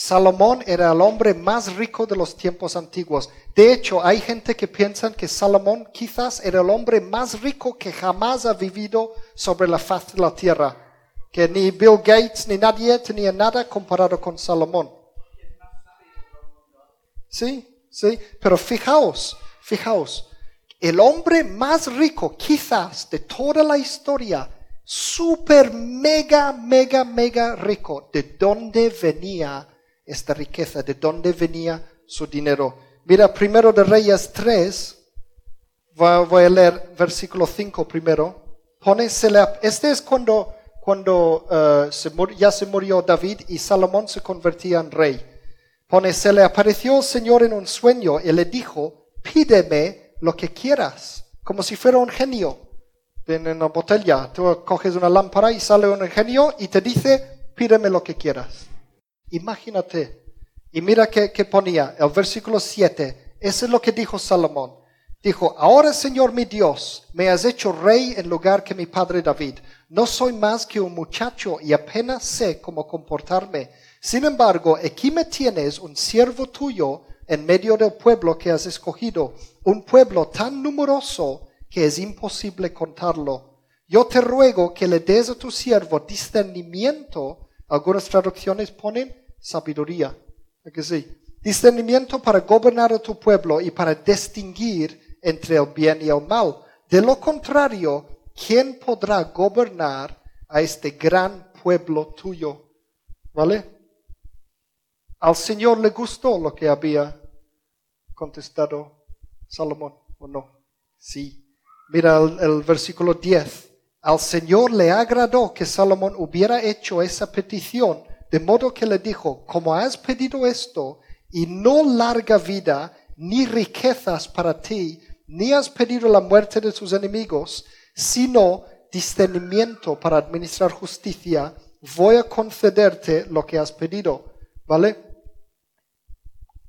Salomón era el hombre más rico de los tiempos antiguos. De hecho, hay gente que piensa que Salomón quizás era el hombre más rico que jamás ha vivido sobre la faz de la tierra. Que ni Bill Gates ni nadie tenía nada comparado con Salomón. Sí, sí, pero fijaos, fijaos, el hombre más rico quizás de toda la historia, super, mega, mega, mega rico, ¿de dónde venía esta riqueza? ¿De dónde venía su dinero? Mira, primero de Reyes 3, voy a leer versículo 5 primero. Pone, este es cuando, cuando se ya se murió David y Salomón se convertía en rey. Pone, se le apareció el Señor en un sueño y le dijo, pídeme lo que quieras, como si fuera un genio. En una botella, tú coges una lámpara y sale un genio y te dice, pídeme lo que quieras. Imagínate. Y mira que, que ponía, el versículo 7, ese es lo que dijo Salomón. Dijo, ahora Señor mi Dios, me has hecho rey en lugar que mi padre David. No soy más que un muchacho y apenas sé cómo comportarme. Sin embargo, aquí me tienes un siervo tuyo en medio del pueblo que has escogido, un pueblo tan numeroso que es imposible contarlo. Yo te ruego que le des a tu siervo discernimiento. Algunas traducciones ponen sabiduría. que sí? Discernimiento para gobernar a tu pueblo y para distinguir entre el bien y el mal. De lo contrario, ¿quién podrá gobernar a este gran pueblo tuyo? ¿Vale? Al Señor le gustó lo que había contestado Salomón, ¿o no? Sí. Mira el, versículo 10. Al Señor le agradó que Salomón hubiera hecho esa petición, de modo que le dijo, como has pedido esto, y no larga vida, ni riquezas para ti, ni has pedido la muerte de tus enemigos, sino discernimiento para administrar justicia, voy a concederte lo que has pedido. ¿Vale?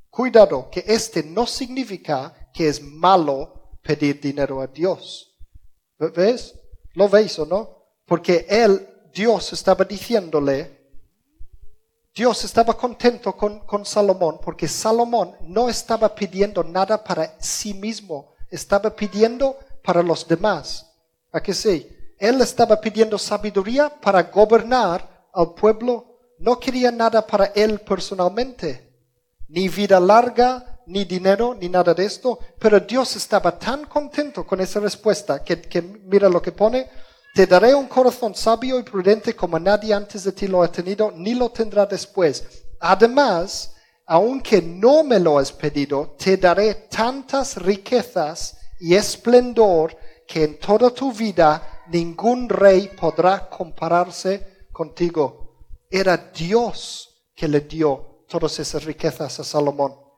Cuidado, que este no significa que es malo pedir dinero a Dios. ¿Ves? ¿Lo veis o no? Porque él, Dios estaba diciéndole, Dios estaba contento con, con, Salomón porque Salomón no estaba pidiendo nada para sí mismo, estaba pidiendo para los demás. ¿A qué sí? Él estaba pidiendo sabiduría para gobernar al pueblo, no quería nada para él personalmente ni vida larga, ni dinero, ni nada de esto. Pero Dios estaba tan contento con esa respuesta que, mira lo que pone, te daré un corazón sabio y prudente como nadie antes de ti lo ha tenido, ni lo tendrá después. Además, aunque no me lo has pedido, te daré tantas riquezas y esplendor que en toda tu vida ningún rey podrá compararse contigo. Era Dios que le dio todas esas riquezas a Salomón.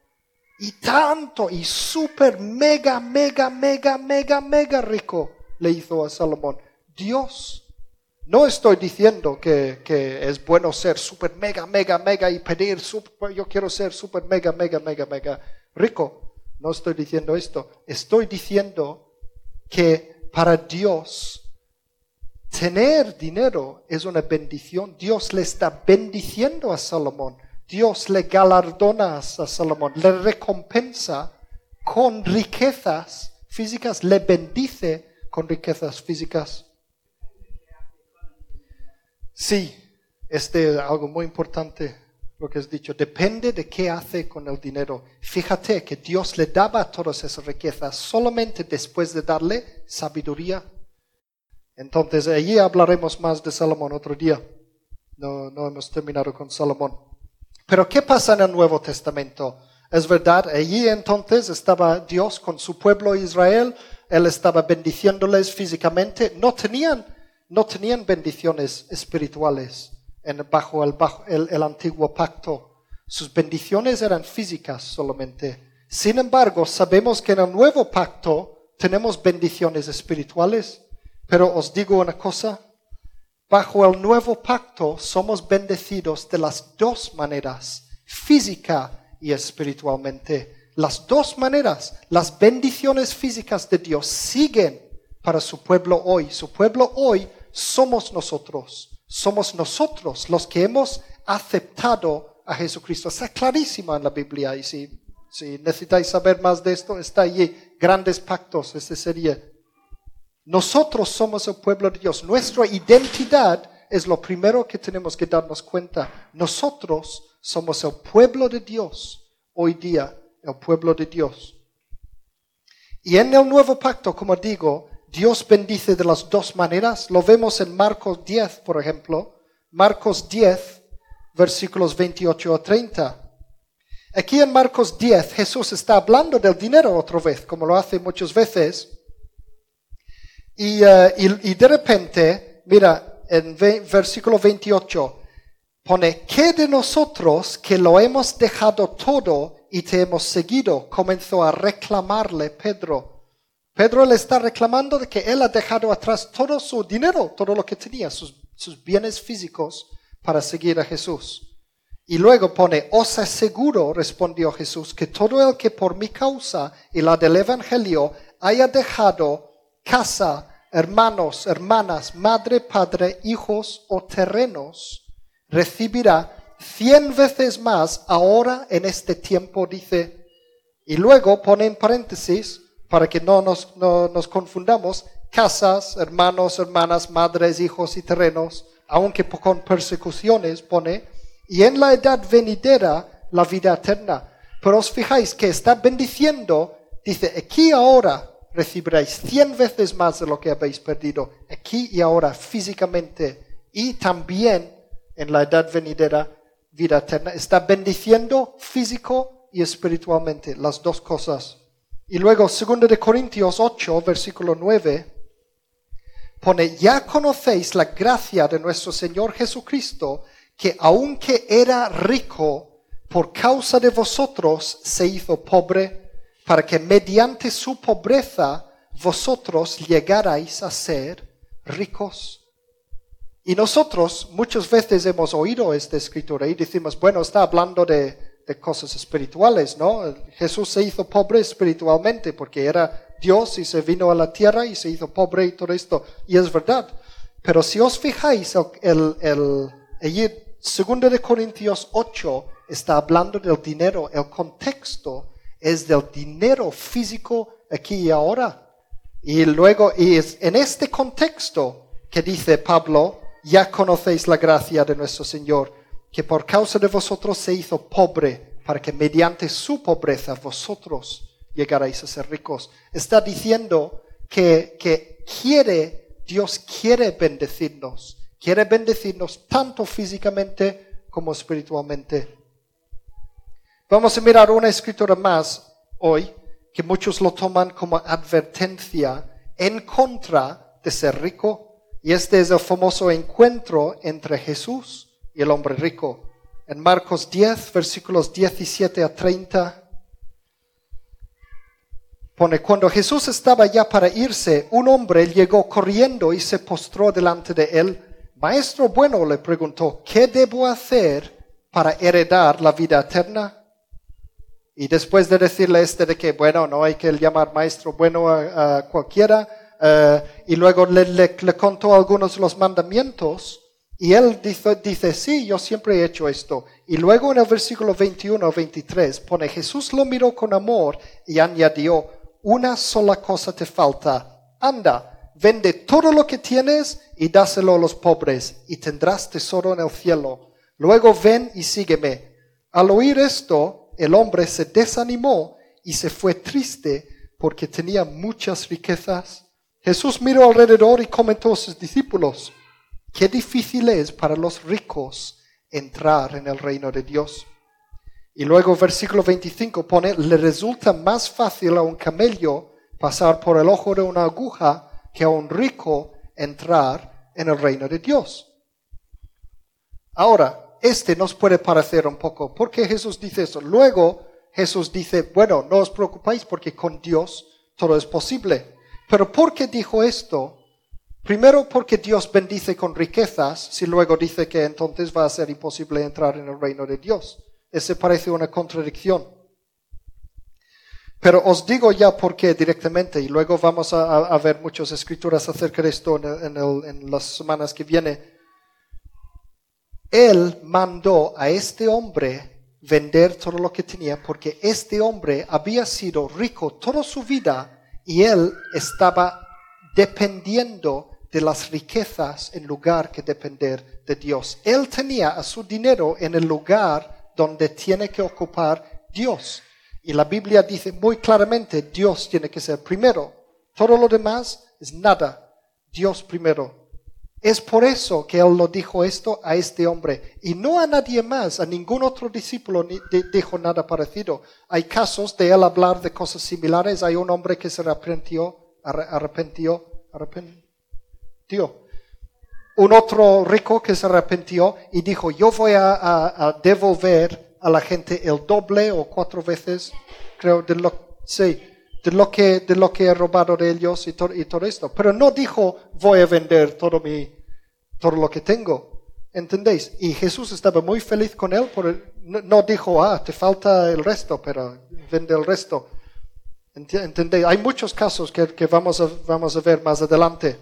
Y tanto, y súper, mega, mega, mega, mega, mega rico le hizo a Salomón. Dios. No estoy diciendo que, es bueno ser súper, mega, mega, mega y pedir, super, yo quiero ser súper, mega, mega, mega, mega rico. No estoy diciendo esto. Estoy diciendo que para Dios tener dinero es una bendición. Dios le está bendiciendo a Salomón. Dios le galardona a Salomón, le recompensa con riquezas físicas, le bendice con riquezas físicas. Sí, este es algo muy importante lo que has dicho. Depende de qué hace con el dinero. Fíjate que Dios le daba todas esas riquezas solamente después de darle sabiduría. Entonces, allí hablaremos más de Salomón otro día. No, no hemos terminado con Salomón. Pero ¿qué pasa en el Nuevo Testamento? Es verdad, allí entonces estaba Dios con su pueblo Israel, Él estaba bendiciéndoles físicamente, no tenían, no tenían bendiciones espirituales en, bajo, el, bajo el antiguo pacto. Sus bendiciones eran físicas solamente. Sin embargo, sabemos que en el nuevo pacto tenemos bendiciones espirituales. Pero os digo una cosa, bajo el nuevo pacto somos bendecidos de las dos maneras, física y espiritualmente. Las dos maneras, las bendiciones físicas de Dios siguen para su pueblo hoy. Su pueblo hoy somos nosotros. Somos nosotros los que hemos aceptado a Jesucristo. Está clarísima en la Biblia y si, si necesitáis saber más de esto, está allí. Grandes pactos, ese sería. Nosotros somos el pueblo de Dios. Nuestra identidad es lo primero que tenemos que darnos cuenta. Nosotros somos el pueblo de Dios hoy día, el pueblo de Dios. Y en el nuevo pacto, como digo, Dios bendice de las dos maneras. Lo vemos en Marcos 10, por ejemplo. Marcos 10, versículos 28 a 30. Aquí en Marcos 10 Jesús está hablando del dinero otra vez, como lo hace muchas veces. Y, eh, y de repente, mira, en versículo 28, pone, ¿qué de nosotros que lo hemos dejado todo y te hemos seguido? Comenzó a reclamarle Pedro. Pedro le está reclamando de que él ha dejado atrás todo su dinero, todo lo que tenía, sus, sus bienes físicos para seguir a Jesús. Y luego pone, os aseguro, respondió Jesús, que todo el que por mi causa y la del Evangelio haya dejado casa, hermanos, hermanas, madre, padre, hijos o terrenos, recibirá cien veces más ahora en este tiempo, dice. Y luego pone en paréntesis, para que no nos, no nos confundamos, casas, hermanos, hermanas, madres, hijos y terrenos, aunque con persecuciones, pone, y en la edad venidera la vida eterna. Pero os fijáis que está bendiciendo, dice, aquí ahora recibiréis cien veces más de lo que habéis perdido, aquí y ahora físicamente, y también en la edad venidera, vida eterna. Está bendiciendo físico y espiritualmente, las dos cosas. Y luego, 2 de Corintios 8, versículo 9, pone, ya conocéis la gracia de nuestro Señor Jesucristo, que aunque era rico, por causa de vosotros se hizo pobre, para que mediante su pobreza vosotros llegarais a ser ricos. Y nosotros muchas veces hemos oído esta escritura y decimos, bueno, está hablando de, cosas espirituales, ¿no? Jesús se hizo pobre espiritualmente porque era Dios y se vino a la tierra y se hizo pobre y todo esto. Y es verdad. Pero si os fijáis, el, el, el, segundo de Corintios 8 está hablando del dinero. El contexto es del dinero físico aquí y ahora. Y luego, y es en este contexto que dice Pablo, ya conocéis la gracia de nuestro Señor, que por causa de vosotros se hizo pobre, para que mediante su pobreza vosotros llegaréis a ser ricos. Está diciendo que, que quiere, Dios quiere bendecirnos, quiere bendecirnos tanto físicamente como espiritualmente. Vamos a mirar una escritura más hoy que muchos lo toman como advertencia en contra de ser rico. Y este es el famoso encuentro entre Jesús y el hombre rico. En Marcos 10, versículos 17 a 30, pone, cuando Jesús estaba ya para irse, un hombre llegó corriendo y se postró delante de él. Maestro bueno le preguntó, ¿qué debo hacer para heredar la vida eterna? Y después de decirle este de que, bueno, no hay que llamar maestro bueno a, cualquiera, eh, y luego le, le, contó algunos los mandamientos, y él dice, dice, sí, yo siempre he hecho esto. Y luego en el versículo 21 o 23 pone, Jesús lo miró con amor y añadió, una sola cosa te falta, anda, vende todo lo que tienes y dáselo a los pobres, y tendrás tesoro en el cielo. Luego ven y sígueme. Al oír esto, el hombre se desanimó y se fue triste porque tenía muchas riquezas. Jesús miró alrededor y comentó a sus discípulos, qué difícil es para los ricos entrar en el reino de Dios. Y luego versículo 25 pone, le resulta más fácil a un camello pasar por el ojo de una aguja que a un rico entrar en el reino de Dios. Ahora, este nos puede parecer un poco, ¿por qué Jesús dice eso? Luego Jesús dice, bueno, no os preocupéis porque con Dios todo es posible. Pero ¿por qué dijo esto? Primero porque Dios bendice con riquezas, si luego dice que entonces va a ser imposible entrar en el reino de Dios. Ese parece una contradicción. Pero os digo ya por qué directamente, y luego vamos a, ver muchas escrituras acerca de esto en, en las semanas que vienen. Él mandó a este hombre vender todo lo que tenía porque este hombre había sido rico toda su vida y él estaba dependiendo de las riquezas en lugar que depender de Dios. Él tenía a su dinero en el lugar donde tiene que ocupar Dios. Y la Biblia dice muy claramente, Dios tiene que ser primero. Todo lo demás es nada. Dios primero. Es por eso que él lo dijo esto a este hombre y no a nadie más, a ningún otro discípulo ni dijo nada parecido. Hay casos de él hablar de cosas similares. Hay un hombre que se arrepintió, arrepintió, arrepintió. Un otro rico que se arrepintió y dijo, yo voy a, devolver a la gente el doble o cuatro veces, creo, de lo, sí, de lo que, de lo que he robado de ellos y, y todo esto. Pero no dijo, voy a vender todo, mi, todo lo que tengo. ¿Entendéis? Y Jesús estaba muy feliz con él. Por no, dijo, ah, te falta el resto, pero vende el resto. ¿Entendéis? Hay muchos casos que, que vamos, a, vamos a ver más adelante.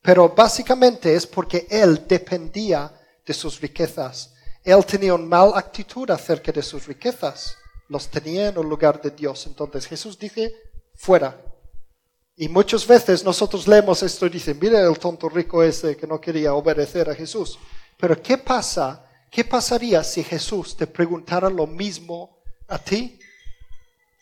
Pero básicamente es porque él dependía de sus riquezas. Él tenía una mala actitud acerca de sus riquezas los tenía en el lugar de Dios. Entonces Jesús dice, fuera. Y muchas veces nosotros leemos esto y dicen, mire el tonto rico ese que no quería obedecer a Jesús. Pero ¿qué pasa? ¿Qué pasaría si Jesús te preguntara lo mismo a ti?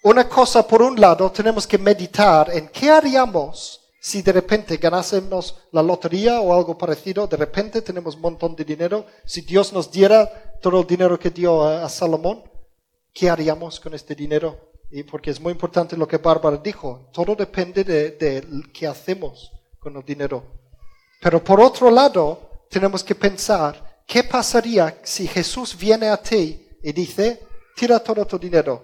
Una cosa, por un lado, tenemos que meditar en qué haríamos si de repente ganásemos la lotería o algo parecido, de repente tenemos un montón de dinero, si Dios nos diera todo el dinero que dio a Salomón, ¿qué haríamos con este dinero? Y porque es muy importante lo que Bárbara dijo, todo depende de, qué hacemos con el dinero. Pero por otro lado, tenemos que pensar, ¿qué pasaría si Jesús viene a ti y dice, tira todo tu dinero?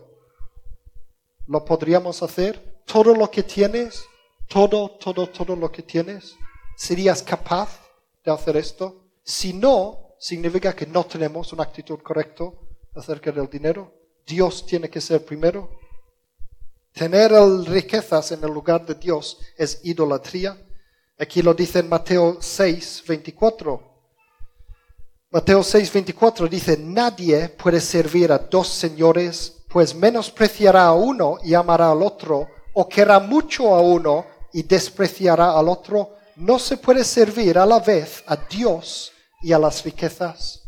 ¿Lo podríamos hacer? ¿Todo lo que tienes? ¿Todo, todo, todo lo que tienes? ¿Serías capaz de hacer esto? Si no, significa que no tenemos una actitud correcta acerca del dinero. Dios tiene que ser primero. Tener riquezas en el lugar de Dios es idolatría. Aquí lo dice en Mateo 6, 24. Mateo 6, 24 dice, nadie puede servir a dos señores, pues menospreciará a uno y amará al otro, o querrá mucho a uno y despreciará al otro. No se puede servir a la vez a Dios y a las riquezas.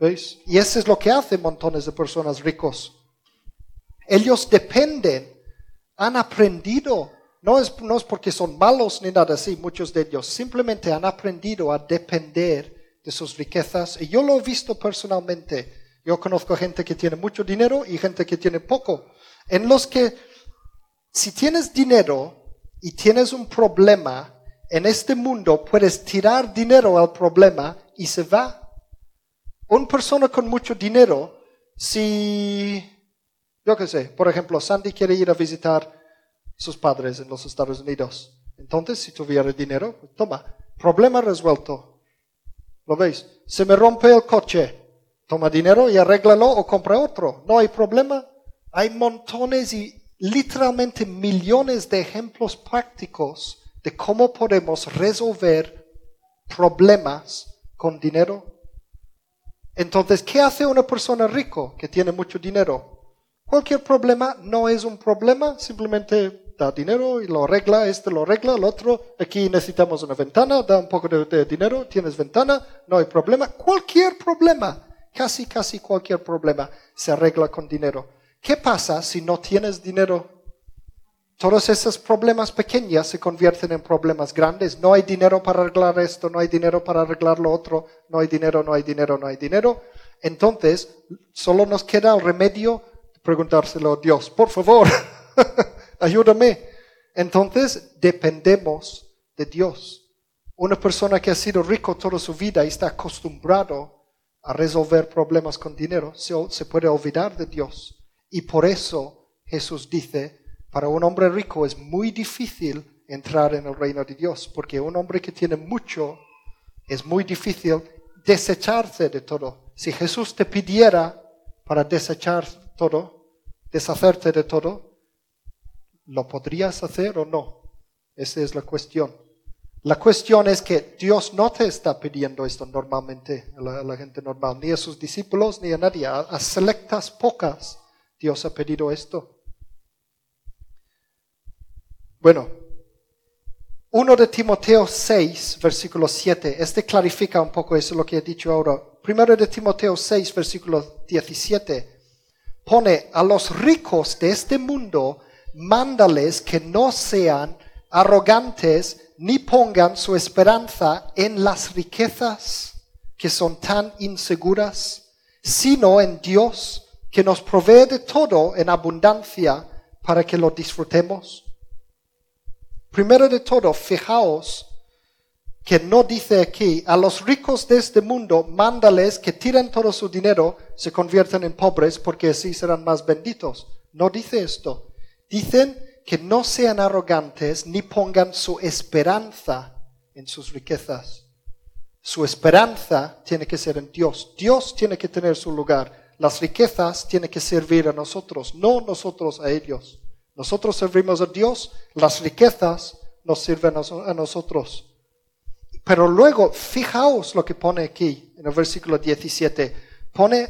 Y eso es lo que hacen montones de personas ricos. Ellos dependen, han aprendido, no es, no es porque son malos ni nada así, muchos de ellos, simplemente han aprendido a depender de sus riquezas. Y yo lo he visto personalmente. Yo conozco gente que tiene mucho dinero y gente que tiene poco. En los que, si tienes dinero y tienes un problema, en este mundo puedes tirar dinero al problema y se va. Una persona con mucho dinero, si, yo qué sé, por ejemplo, Sandy quiere ir a visitar sus padres en los Estados Unidos. Entonces, si tuviera dinero, toma, problema resuelto. ¿Lo veis? Se me rompe el coche. Toma dinero y arréglalo o compra otro. No hay problema. Hay montones y literalmente millones de ejemplos prácticos de cómo podemos resolver problemas con dinero. Entonces, ¿qué hace una persona rico que tiene mucho dinero? Cualquier problema no es un problema, simplemente da dinero y lo arregla, este lo arregla, el otro, aquí necesitamos una ventana, da un poco de, de dinero, tienes ventana, no hay problema. Cualquier problema, casi, casi cualquier problema se arregla con dinero. ¿Qué pasa si no tienes dinero? Todos esos problemas pequeños se convierten en problemas grandes. No hay dinero para arreglar esto, no hay dinero para arreglar lo otro, no hay dinero, no hay dinero, no hay dinero. Entonces, solo nos queda el remedio de preguntárselo a Dios, por favor, ayúdame. Entonces, dependemos de Dios. Una persona que ha sido rico toda su vida y está acostumbrado a resolver problemas con dinero, se, puede olvidar de Dios. Y por eso Jesús dice, para un hombre rico es muy difícil entrar en el reino de Dios, porque un hombre que tiene mucho es muy difícil desecharse de todo. Si Jesús te pidiera para desechar todo, deshacerte de todo, ¿lo podrías hacer o no? Esa es la cuestión. La cuestión es que Dios no te está pidiendo esto normalmente a la, gente normal, ni a sus discípulos, ni a nadie. a selectas pocas Dios ha pedido esto. Bueno, 1 de Timoteo 6, versículo 7, este clarifica un poco eso lo que he dicho ahora. Primero de Timoteo 6, versículo 17, pone a los ricos de este mundo, mándales que no sean arrogantes ni pongan su esperanza en las riquezas que son tan inseguras, sino en Dios que nos provee de todo en abundancia para que lo disfrutemos. Primero de todo, fijaos que no dice aquí, a los ricos de este mundo, mándales que tiren todo su dinero, se conviertan en pobres, porque así serán más benditos. No dice esto. Dicen que no sean arrogantes ni pongan su esperanza en sus riquezas. Su esperanza tiene que ser en Dios. Dios tiene que tener su lugar. Las riquezas tienen que servir a nosotros, no nosotros a ellos. Nosotros servimos a Dios, las riquezas nos sirven a nosotros. Pero luego, fijaos lo que pone aquí, en el versículo 17. Pone,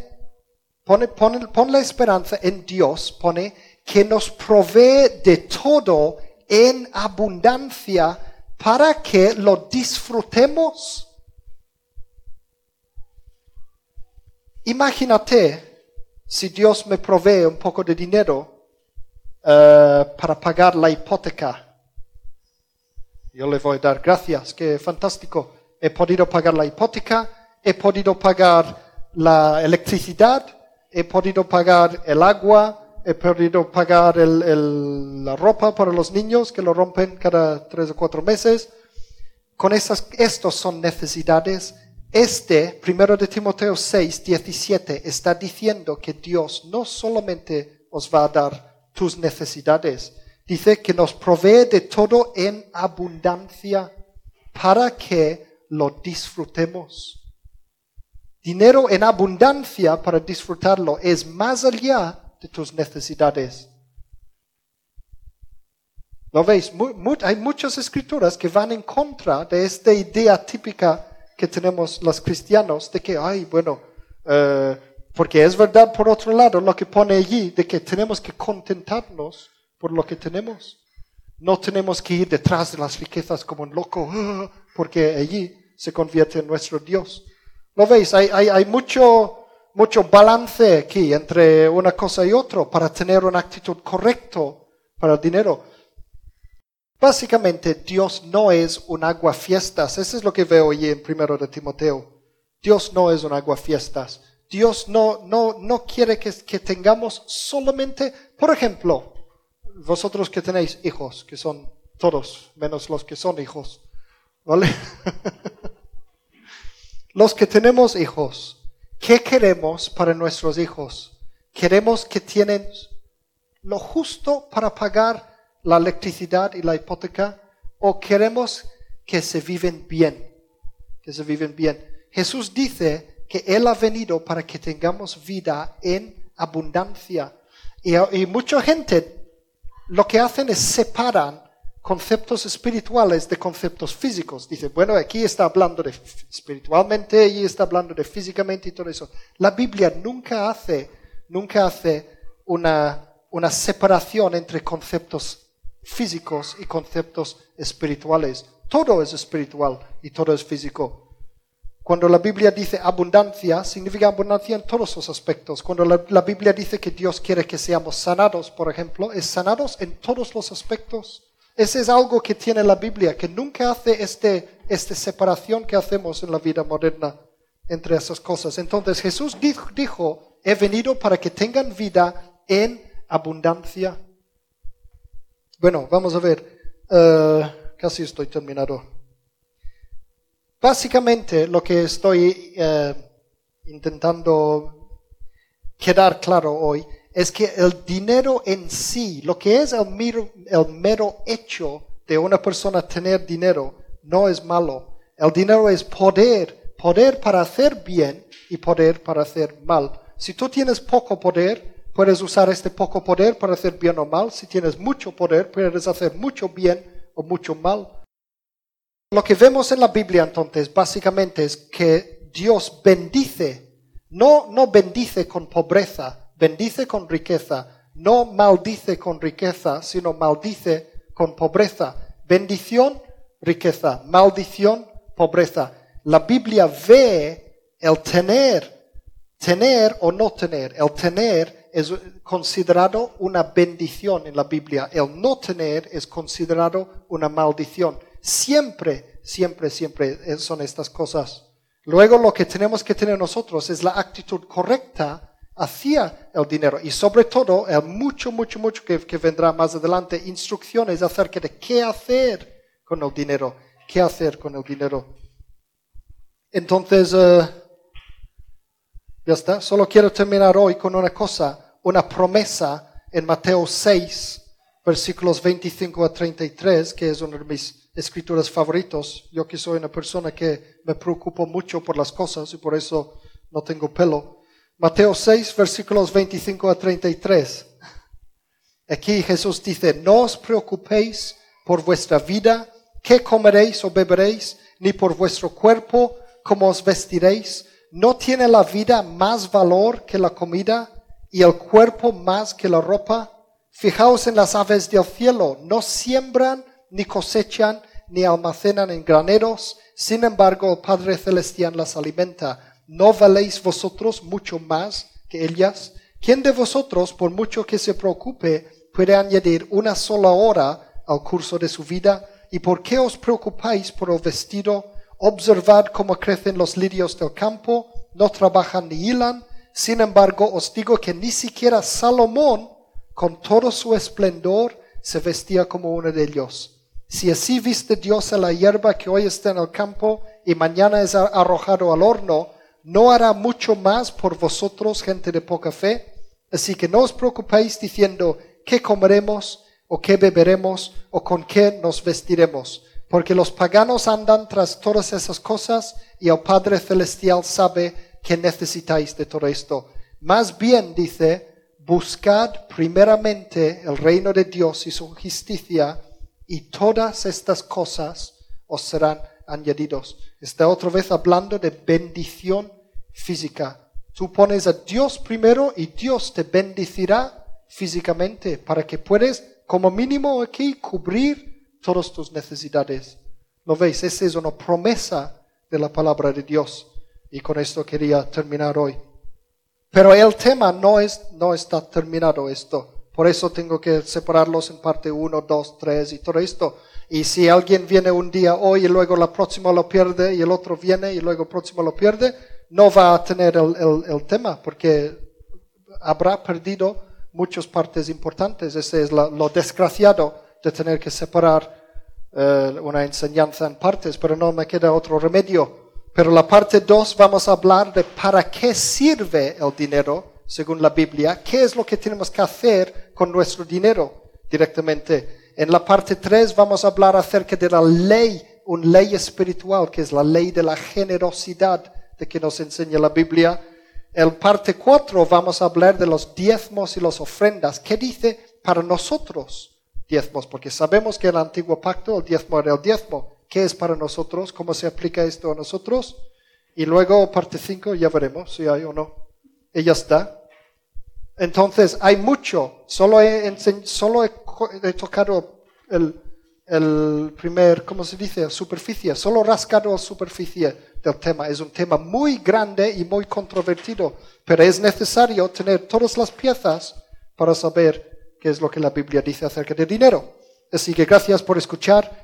pone, pone, pone la esperanza en Dios, pone que nos provee de todo en abundancia para que lo disfrutemos. Imagínate si Dios me provee un poco de dinero eh, para pagar la hipoteca. Yo le voy a dar gracias, que fantástico. He podido pagar la hipoteca, he podido pagar la electricidad, he podido pagar el agua, he podido pagar la ropa para los niños que lo rompen cada tres o cuatro meses. Con esas, estos son necesidades. Este, primero de Timoteo 6, 17, está diciendo que Dios no solamente os va a dar tus necesidades. Dice que nos provee de todo en abundancia para que lo disfrutemos. Dinero en abundancia para disfrutarlo es más allá de tus necesidades. ¿Lo veis? hay muchas escrituras que van en contra de esta idea típica que tenemos los cristianos de que, ay, bueno, eh, porque es verdad, por otro lado, lo que pone allí, de que tenemos que contentarnos por lo que tenemos. No tenemos que ir detrás de las riquezas como un loco, porque allí se convierte en nuestro Dios. ¿Lo veis? Hay, hay, mucho, mucho balance aquí entre una cosa y otra para tener una actitud correcta para el dinero. Básicamente, Dios no es un aguafiestas. Eso es lo que veo allí en primero de Timoteo. Dios no es un aguafiestas. Dios no, no, no quiere que, tengamos solamente, por ejemplo, vosotros que tenéis hijos, que son todos, menos los que son hijos, ¿vale? los que tenemos hijos, ¿qué queremos para nuestros hijos? Queremos que tienen lo justo para pagar la electricidad y la hipoteca o queremos que se viven bien, que se viven bien. Jesús dice que Él ha venido para que tengamos vida en abundancia. Y, y mucha gente lo que hacen es separan conceptos espirituales de conceptos físicos. Dice, bueno, aquí está hablando de espiritualmente y está hablando de físicamente y todo eso. La Biblia nunca hace, nunca hace una, una separación entre conceptos físicos y conceptos espirituales. Todo es espiritual y todo es físico. Cuando la Biblia dice abundancia, significa abundancia en todos los aspectos. Cuando la, Biblia dice que Dios quiere que seamos sanados, por ejemplo, es sanados en todos los aspectos. Ese es algo que tiene la Biblia, que nunca hace este, esta separación que hacemos en la vida moderna entre esas cosas. Entonces Jesús dijo, he venido para que tengan vida en abundancia. Bueno, vamos a ver. Uh, casi estoy terminado. Básicamente lo que estoy uh, intentando quedar claro hoy es que el dinero en sí, lo que es el el mero hecho de una persona tener dinero, no es malo. El dinero es poder, poder para hacer bien y poder para hacer mal. Si tú tienes poco poder, Puedes usar este poco poder para hacer bien o mal. Si tienes mucho poder, puedes hacer mucho bien o mucho mal. Lo que vemos en la Biblia entonces básicamente es que Dios bendice, no, no bendice con pobreza, bendice con riqueza, no maldice con riqueza, sino maldice con pobreza. Bendición, riqueza, maldición, pobreza. La Biblia ve el tener, tener o no tener, el tener es considerado una bendición en la Biblia. El no tener es considerado una maldición. Siempre, siempre, siempre son estas cosas. Luego lo que tenemos que tener nosotros es la actitud correcta hacia el dinero y sobre todo el mucho, mucho, mucho que, vendrá más adelante, instrucciones acerca de qué hacer con el dinero, qué hacer con el dinero. Entonces, eh, ya está, solo quiero terminar hoy con una cosa una promesa en Mateo 6, versículos 25 a 33, que es uno de mis escrituras favoritos. Yo que soy una persona que me preocupo mucho por las cosas y por eso no tengo pelo. Mateo 6, versículos 25 a 33. Aquí Jesús dice, no os preocupéis por vuestra vida, qué comeréis o beberéis, ni por vuestro cuerpo, cómo os vestiréis. ¿No tiene la vida más valor que la comida y el cuerpo más que la ropa? Fijaos en las aves del cielo, no siembran, ni cosechan, ni almacenan en graneros, sin embargo el Padre Celestial las alimenta. ¿No valéis vosotros mucho más que ellas? ¿Quién de vosotros, por mucho que se preocupe, puede añadir una sola hora al curso de su vida? ¿Y por qué os preocupáis por el vestido? Observad cómo crecen los lirios del campo, no trabajan ni hilan. Sin embargo, os digo que ni siquiera Salomón, con todo su esplendor, se vestía como uno de ellos. Si así viste Dios a la hierba que hoy está en el campo y mañana es arrojado al horno, ¿no hará mucho más por vosotros, gente de poca fe? Así que no os preocupéis diciendo, ¿qué comeremos? ¿O qué beberemos? ¿O con qué nos vestiremos? Porque los paganos andan tras todas esas cosas y el Padre Celestial sabe que necesitáis de todo esto. Más bien dice, buscad primeramente el reino de Dios y su justicia y todas estas cosas os serán añadidos. Está otra vez hablando de bendición física. Tú pones a Dios primero y Dios te bendecirá físicamente para que puedas, como mínimo aquí, cubrir todas tus necesidades. ¿Lo veis? Esa es una promesa de la palabra de Dios. Y con esto quería terminar hoy. Pero el tema no, es, no está terminado esto. Por eso tengo que separarlos en parte 1, 2, 3 y todo esto. Y si alguien viene un día hoy y luego la próxima lo pierde y el otro viene y luego el próximo lo pierde, no va a tener el, tema porque habrá perdido muchas partes importantes. Ese es lo desgraciado de tener que separar eh, una enseñanza en partes, pero no me queda otro remedio. Pero la parte 2 vamos a hablar de para qué sirve el dinero según la Biblia, qué es lo que tenemos que hacer con nuestro dinero directamente. En la parte 3 vamos a hablar acerca de la ley, una ley espiritual, que es la ley de la generosidad de que nos enseña la Biblia. En parte 4 vamos a hablar de los diezmos y las ofrendas. ¿Qué dice para nosotros diezmos? Porque sabemos que en el antiguo pacto el diezmo era el diezmo. ¿Qué es para nosotros? ¿Cómo se aplica esto a nosotros? Y luego parte 5 ya veremos si hay o no. Ya está. Entonces, hay mucho. Solo he, solo he, tocado el, el, primer, ¿cómo se dice? Superficie. Solo rascado la superficie del tema. Es un tema muy grande y muy controvertido. Pero es necesario tener todas las piezas para saber qué es lo que la Biblia dice acerca del dinero. Así que gracias por escuchar.